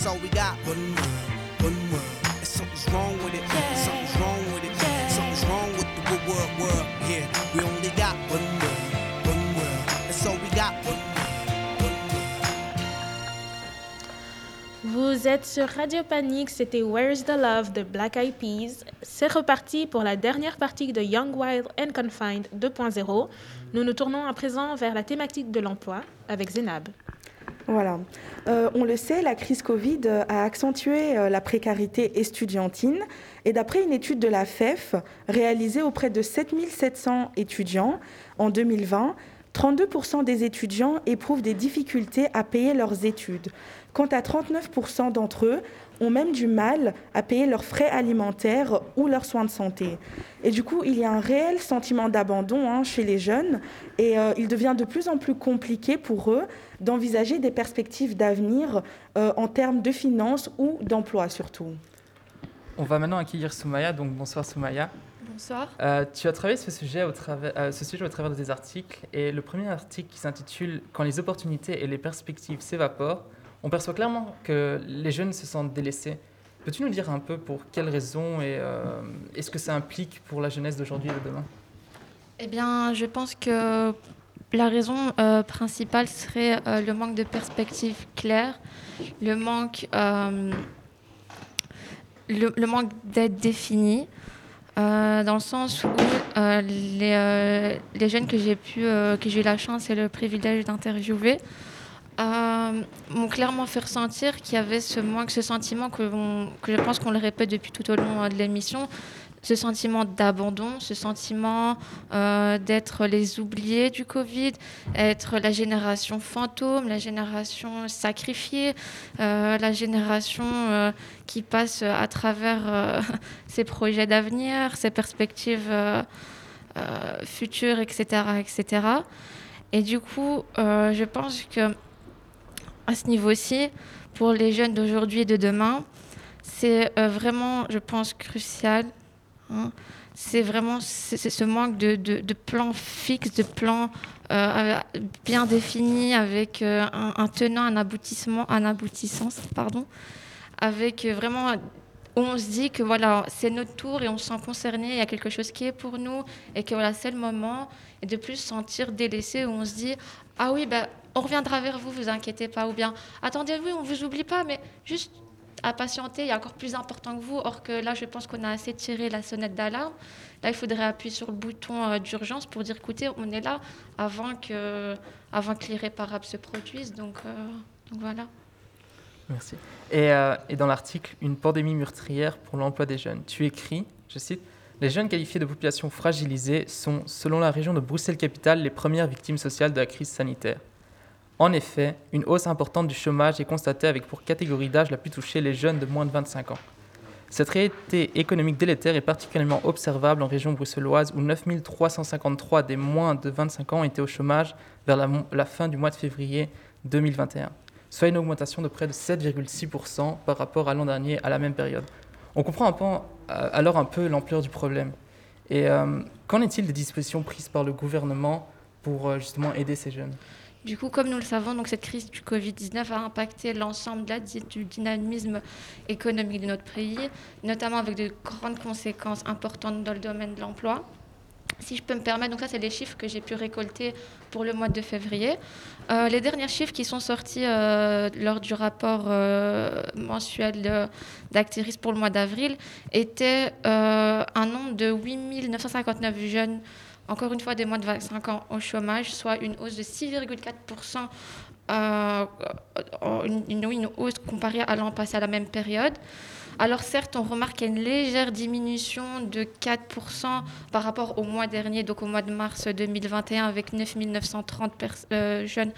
That's all we got. One world, one world. And something's wrong with it. Something's wrong with it. Something's wrong with the good world, world. Yeah, we only got one world, one world. That's all we got. One Vous êtes sur Radio Panique, c'était Where's the Love de Black Eyed Peas. C'est reparti pour la dernière partie de Young, Wild and Confined 2.0. Nous nous tournons à présent vers la thématique de l'emploi avec Zénab. Voilà. Euh, on le sait, la crise Covid a accentué euh, la précarité estudiantine. Et d'après une étude de la FEF réalisée auprès de 7700 étudiants en 2020, 32% des étudiants éprouvent des difficultés à payer leurs études. Quant à 39% d'entre eux ont même du mal à payer leurs frais alimentaires ou leurs soins de santé. Et du coup, il y a un réel sentiment d'abandon hein, chez les jeunes et euh, il devient de plus en plus compliqué pour eux d'envisager des perspectives d'avenir euh, en termes de finances ou d'emploi surtout. On va maintenant accueillir Soumaya. Donc bonsoir Soumaya. Bonsoir. Euh, tu as travaillé ce sujet, au travers, euh, ce sujet au travers de tes articles et le premier article qui s'intitule Quand les opportunités et les perspectives s'évaporent, on perçoit clairement que les jeunes se sentent délaissés. Peux-tu nous dire un peu pour quelles raisons et euh, est-ce que ça implique pour la jeunesse d'aujourd'hui et de demain? Eh bien, je pense que la raison euh, principale serait euh, le manque de perspectives claires, le manque, euh, le, le manque d'aide définie, euh, dans le sens où euh, les, euh, les jeunes que j'ai pu, que j'ai eu la chance et le privilège d'interviewer, m'ont clairement fait ressentir qu'il y avait ce manque, ce sentiment que, je pense qu'on le répète depuis tout au long de l'émission, ce sentiment d'abandon, ce sentiment euh, d'être les oubliés du Covid, être la génération fantôme, la génération sacrifiée, euh, la génération euh, qui passe à travers ses projets d'avenir, ses perspectives futures, etc., etc. Et du coup, je pense que à ce niveau-ci, pour les jeunes d'aujourd'hui et de demain, c'est vraiment, je pense, crucial. Hein. C'est vraiment ce manque de, plans fixes, de plans euh, bien définis, avec euh, un, tenant, un aboutissement, un aboutissant, pardon, avec euh, vraiment où on se dit que voilà, c'est notre tour et on se sent concerné, il y a quelque chose qui est pour nous et que voilà, c'est le moment. Et de plus se sentir délaissé où on se dit ah oui, ben, on reviendra vers vous, vous inquiétez pas. Ou bien attendez, oui, on vous oublie pas, mais juste à patienter, il y a encore plus important que vous. Or que là, je pense qu'on a assez tiré la sonnette d'alarme. Là, il faudrait appuyer sur le bouton euh, d'urgence pour dire écoutez, on est là avant que, avant que l'irréparable se produise. Donc, euh, donc voilà. Merci. Et, euh, et dans l'article Une pandémie meurtrière pour l'emploi des jeunes, tu écris, je cite, Les jeunes qualifiés de population fragilisée sont, selon la région de Bruxelles-Capitale, les premières victimes sociales de la crise sanitaire. En effet, une hausse importante du chômage est constatée avec pour catégorie d'âge la plus touchée les jeunes de moins de 25 ans. Cette réalité économique délétère est particulièrement observable en région bruxelloise où 9 353 des moins de 25 ans étaient au chômage vers la, fin du mois de février 2021, soit une augmentation de près de 7,6% par rapport à l'an dernier à la même période. On comprend euh, alors un peu l'ampleur du problème. Et euh, qu'en est-il des dispositions prises par le gouvernement pour euh, justement aider ces jeunes? Du coup, comme nous le savons, donc cette crise du Covid-19 a impacté l'ensemble du dynamisme économique de notre pays, notamment avec de grandes conséquences importantes dans le domaine de l'emploi. Si je peux me permettre, donc ça, c'est les chiffres que j'ai pu récolter pour le mois de février. Euh, les derniers chiffres qui sont sortis euh, lors du rapport euh, mensuel d'Actiris pour le mois d'avril étaient un nombre de 8 959 jeunes, encore une fois des moins de 25 ans au chômage, soit une hausse de 6,4% euh, une, une, hausse comparée à l'an passé à la même période. Alors certes, on remarque une légère diminution de 4% par rapport au mois dernier, donc au mois de mars 2021, avec 9 930 euh, jeunes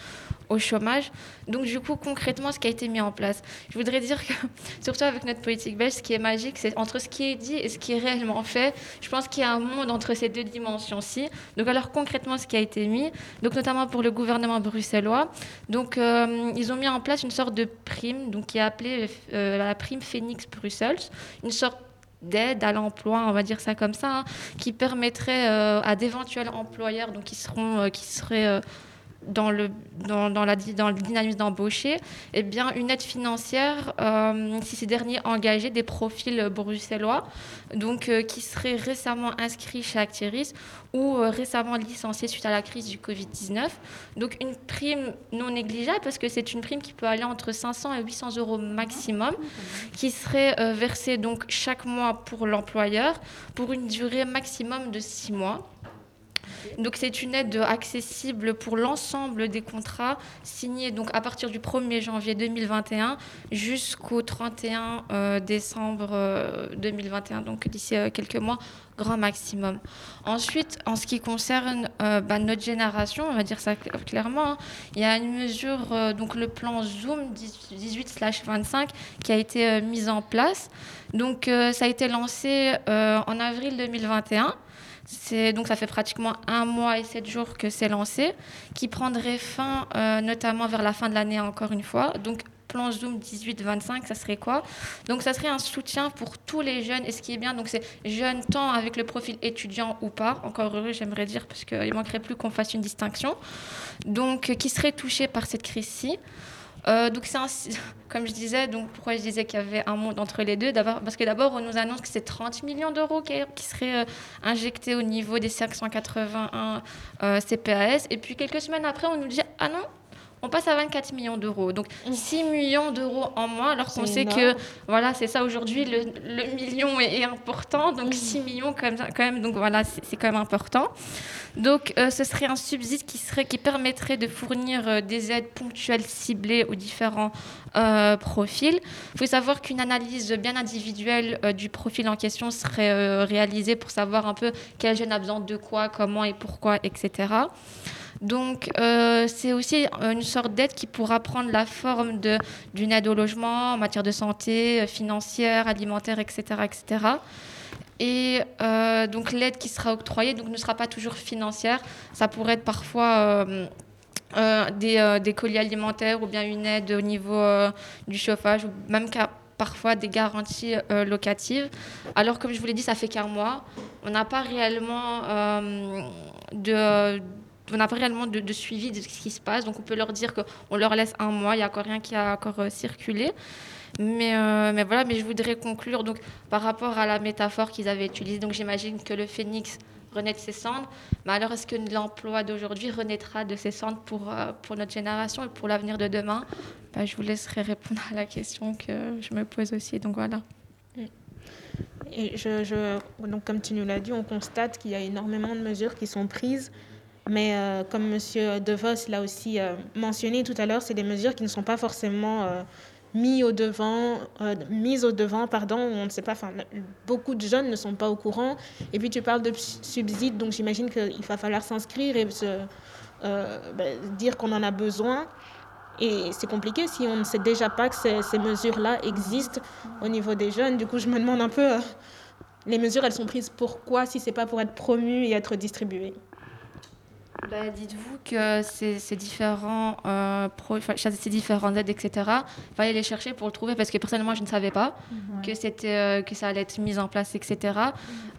au chômage. Donc du coup, concrètement, ce qui a été mis en place, je voudrais dire que, surtout avec notre politique belge, ce qui est magique, c'est entre ce qui est dit et ce qui est réellement fait. Je pense qu'il y a un monde entre ces deux dimensions-ci. Donc alors concrètement, ce qui a été mis, donc notamment pour le gouvernement bruxellois, donc euh, ils ont mis en place une sorte de prime, donc qui est appelée euh, la prime Phoenix Bruxelles une sorte d'aide à l'emploi, on va dire ça comme ça, hein, qui permettrait euh, à d'éventuels employeurs donc qui seront qui seraient dans le, dans, dans, la, dans le dynamisme d'embaucher, eh bien, une aide financière euh, si ces derniers engageaient des profils bruxellois, donc euh, qui seraient récemment inscrits chez Actiris ou euh, récemment licenciés suite à la crise du Covid-19. Donc une prime non négligeable parce que c'est une prime qui peut aller entre 500 et 800 euros maximum, qui serait versée donc chaque mois pour l'employeur pour une durée maximum de six mois. Donc c'est une aide accessible pour l'ensemble des contrats signés donc à partir du 1er janvier 2021 jusqu'au 31 euh, décembre euh, 2021, donc d'ici euh, quelques mois, grand maximum. Ensuite, en ce qui concerne euh, bah, notre génération, on va dire ça clairement, hein, il y a une mesure, euh, donc le plan Zoom 18/25 qui a été euh, mise en place. Donc ça a été lancé en avril 2021 donc ça fait pratiquement un mois et sept jours que c'est lancé, qui prendrait fin euh, notamment vers la fin de l'année encore une fois. Donc plan Zoom 18-25, ça serait quoi? Donc ça serait un soutien pour tous les jeunes. Et ce qui est bien, donc c'est jeunes tant avec le profil étudiant ou pas. Encore heureux, j'aimerais dire, parce qu'il manquerait plus qu'on fasse une distinction. Donc qui seraient touchés par cette crise-ci? Euh, donc c'est comme je disais, donc pourquoi je disais qu'il y avait un monde entre les deux? Parce que d'abord on nous annonce que c'est 30 millions d'euros qui, seraient euh, injectés au niveau des 581 euh, CPAS et puis quelques semaines après on nous dit ah non on passe à 24 millions d'euros. Donc 6 millions d'euros en moins, alors qu'on sait que voilà, c'est ça aujourd'hui, le, le, million est, est, important, donc 6 millions quand même, quand même donc voilà, c'est quand même important. Donc euh, ce serait un subside qui, serait, qui permettrait de fournir euh, des aides ponctuelles ciblées aux différents euh, profils. Il faut savoir qu'une analyse bien individuelle du profil en question serait réalisée pour savoir un peu quel jeune a besoin de quoi, comment et pourquoi, etc. Donc, euh, c'est aussi une sorte d'aide qui pourra prendre la forme d'une aide au logement en matière de santé, financière, alimentaire, etc. etc. Et euh, donc, l'aide qui sera octroyée donc, ne sera pas toujours financière. Ça pourrait être parfois euh, euh, des, colis alimentaires ou bien une aide au niveau du chauffage ou même parfois des garanties locatives. Alors, comme je vous l'ai dit, ça fait qu'un mois. On n'a pas réellement de on n'a pas réellement de, suivi de ce qui se passe. Donc on peut leur dire qu'on leur laisse un mois, il n'y a encore rien qui a encore euh, circulé. Mais, euh, mais voilà, mais je voudrais conclure donc, par rapport à la métaphore qu'ils avaient utilisée. Donc j'imagine que le phénix renaît de ses cendres. Mais alors est-ce que l'emploi d'aujourd'hui renaîtra de ses cendres pour, euh, pour notre génération et pour l'avenir de demain? Ben, Je vous laisserai répondre à la question que je me pose aussi. Donc voilà. Et je, donc, comme tu nous l'as dit, on constate qu'il y a énormément de mesures qui sont prises mais euh, comme M. DeVos l'a aussi euh, mentionné tout à l'heure, c'est des mesures qui ne sont pas forcément euh, mises au devant, mises au devant, pardon, on ne sait pas, beaucoup de jeunes ne sont pas au courant. Et puis tu parles de subsides, donc j'imagine qu'il va falloir s'inscrire et ben, dire qu'on en a besoin. Et c'est compliqué si on ne sait déjà pas que ces, ces mesures-là existent au niveau des jeunes. Du coup, je me demande un peu, les mesures, elles sont prises pourquoi si c'est pas pour être promues et être distribuées? Bah, Dites-vous que ces, ces différents euh, pro, ces différentes aides, etc., il fallait les chercher pour le trouver parce que personnellement, je ne savais pas ouais. que, euh, que ça allait être mis en place, etc. Mm-hmm.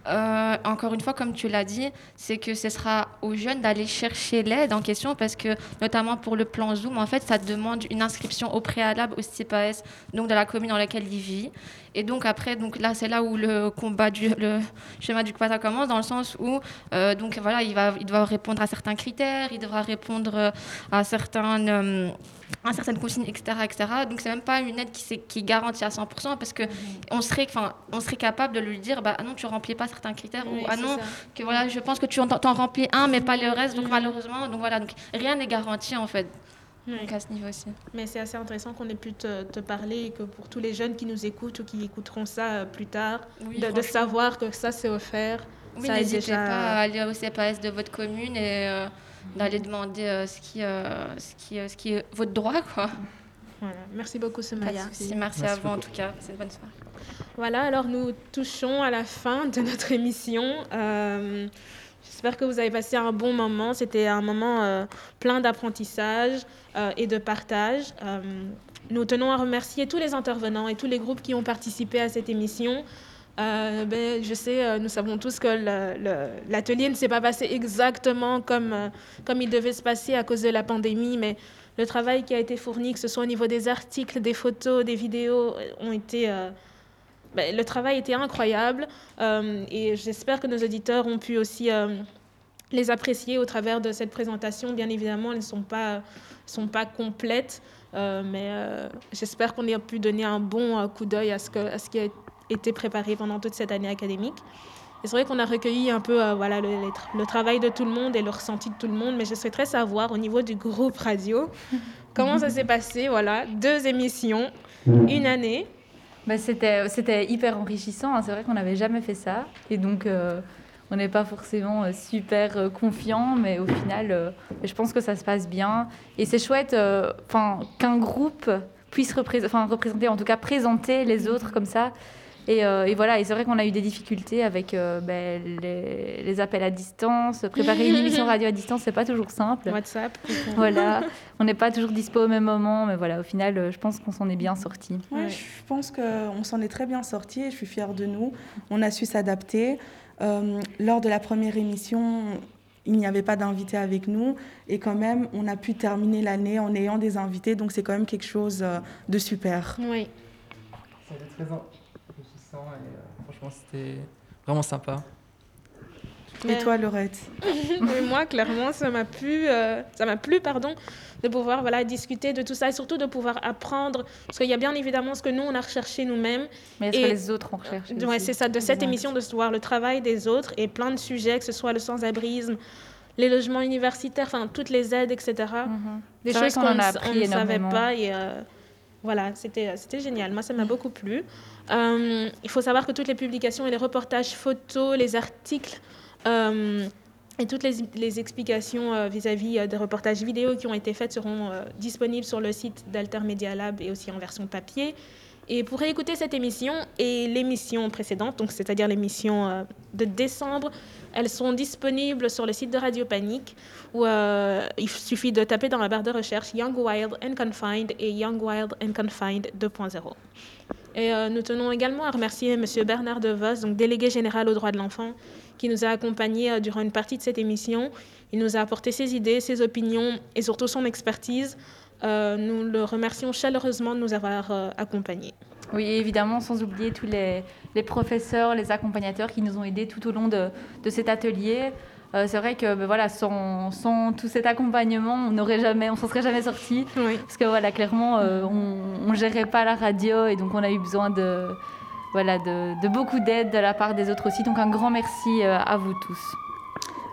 Euh, encore une fois, comme tu l'as dit, c'est que ce sera aux jeunes d'aller chercher l'aide en question parce que, notamment pour le plan Zoom, en fait, ça demande une inscription au préalable au CPAS, donc de la commune dans laquelle il vit. Et donc après, donc là, c'est là où le combat du le schéma du combat commence, dans le sens où euh, donc voilà, il va, il doit répondre à certains critères, il devra répondre à certaines euh, à certaines consignes, etc., etc. Donc c'est même pas une aide qui, qui est garantie à 100% parce que on serait, enfin, on serait capable de lui dire, bah ah non, tu remplis pas certains critères oui, ou ah non, ça. que voilà, je pense que tu en, en remplis un, mais pas le reste. Donc malheureusement, donc voilà, donc rien n'est garanti en fait. Donc à ce niveau-ci. Mais c'est assez intéressant qu'on ait pu te, te, parler et que pour tous les jeunes qui nous écoutent ou qui écouteront ça euh, plus tard, Oui, de, savoir que ça c'est offert. Oui, n'hésitez déjà- pas à aller au CPAS de votre commune et euh, d'aller demander euh, ce, qui, euh, ce, qui, euh, ce qui est votre droit. Quoi. Voilà. Merci beaucoup, Semaya. Souci. Merci, à vous en tout cas. C'est une bonne soirée. Voilà, alors nous touchons à la fin de notre émission. Euh, J'espère que vous avez passé un bon moment. C'était un moment euh, plein d'apprentissage euh, et de partage. Euh, nous tenons à remercier tous les intervenants et tous les groupes qui ont participé à cette émission. Euh, ben, je sais, euh, nous savons tous que l'atelier ne s'est pas passé exactement comme, euh, comme il devait se passer à cause de la pandémie, mais le travail qui a été fourni, que ce soit au niveau des articles, des photos, des vidéos, euh, ont été... euh, ben, le travail était incroyable euh, et j'espère que nos auditeurs ont pu aussi euh, les apprécier au travers de cette présentation. Bien évidemment, elles ne sont pas, sont pas complètes, euh, mais euh, j'espère qu'on a pu donner un bon euh, coup d'œil à, ce que- à ce qui a été préparé pendant toute cette année académique. Et c'est vrai qu'on a recueilli un peu euh, voilà, le, le travail de tout le monde et le ressenti de tout le monde, mais je souhaiterais savoir au niveau du groupe radio, comment ça s'est passé. Voilà, deux émissions, une année. Bah, c'était, c'était hyper enrichissant. hein. C'est vrai qu'on n'avait jamais fait ça. Et donc, euh, on n'est pas forcément euh, super euh, confiant, mais au final, euh, je pense que ça se passe bien. Et c'est chouette euh, 'fin, qu'un groupe puisse représenter, en tout cas présenter les autres comme ça. Et, euh, et voilà, et c'est vrai qu'on a eu des difficultés avec euh, ben, les, les appels à distance. Préparer une émission radio à distance, c'est pas toujours simple. WhatsApp. Voilà, on n'est pas toujours dispo au même moment, mais voilà, au final, je pense qu'on s'en est bien sorti. Ouais, Je pense qu'on s'en est très bien sorti et je suis fière de nous. On a su s'adapter. Euh, lors de la première émission, il n'y avait pas d'invités avec nous et quand même, on a pu terminer l'année en ayant des invités, donc c'est quand même quelque chose euh, de super. Oui. C'était très enrichissant et euh, franchement c'était vraiment sympa. Et toi, Laurette Mais moi, clairement, ça m'a plu, euh, ça m'a plu, pardon, de pouvoir voilà discuter de tout ça et surtout de pouvoir apprendre, parce qu'il y a bien évidemment ce que nous on a recherché nous-mêmes. Mais est-ce que les autres ont recherché Ouais, c'est ça, de Des cette émission, de voir le travail des autres et plein de sujets, que ce soit le sans-abrisme, les logements universitaires, enfin toutes les aides, etc. Des Mhm. C'est vrai choses qu'on qu'on en a ne- on appris ne savait pas et euh, voilà, c'était c'était génial. Moi, ça m'a beaucoup plu. Euh, il faut savoir que toutes les publications et les reportages photos, les articles euh, et toutes les, explications euh, vis-à-vis euh, des reportages vidéo qui ont été faites seront euh, disponibles sur le site d'Alter Media Lab et aussi en version papier. Et pour écouter cette émission et l'émission précédente, c'est-à-dire l'émission euh, de décembre, elles sont disponibles sur le site de Radio Panique où euh, il suffit de taper dans la barre de recherche Young Wild and Confined et Young Wild and Confined 2.0. Et euh, nous tenons également à remercier M. Bernard DeVos, donc délégué général aux droits de l'enfant, qui nous a accompagnés euh, durant une partie de cette émission. Il nous a apporté ses idées, ses opinions et surtout son expertise. Euh, nous le remercions chaleureusement de nous avoir euh, accompagnés. Oui, évidemment, sans oublier tous les, les professeurs, les accompagnateurs qui nous ont aidés tout au long de, de cet atelier. Euh, c'est vrai que ben voilà, sans, sans tout cet accompagnement, on n'aurait jamais, on s'en serait jamais sorti. Parce que voilà, clairement, on ne gérait pas la radio et donc on a eu besoin de, voilà, de, de beaucoup d'aide de la part des autres aussi. Donc un grand merci euh, à vous tous.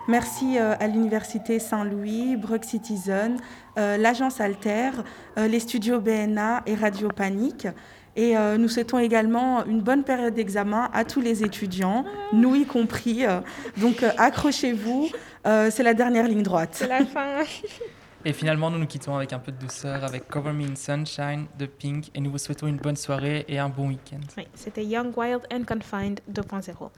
Merci euh, à l'Université Saint-Louis, Brock Citizen, euh, l'agence Alter, les studios BNA et Radio Panique. Et euh, nous souhaitons également une bonne période d'examen à tous les étudiants, nous y compris. Donc euh, accrochez-vous, euh, c'est la dernière ligne droite. C'est la fin. Et finalement, nous nous quittons avec un peu de douceur avec Cover Me in Sunshine de Pink et nous vous souhaitons une bonne soirée et un bon week-end. Oui, c'était Young, Wild and Confined 2.0.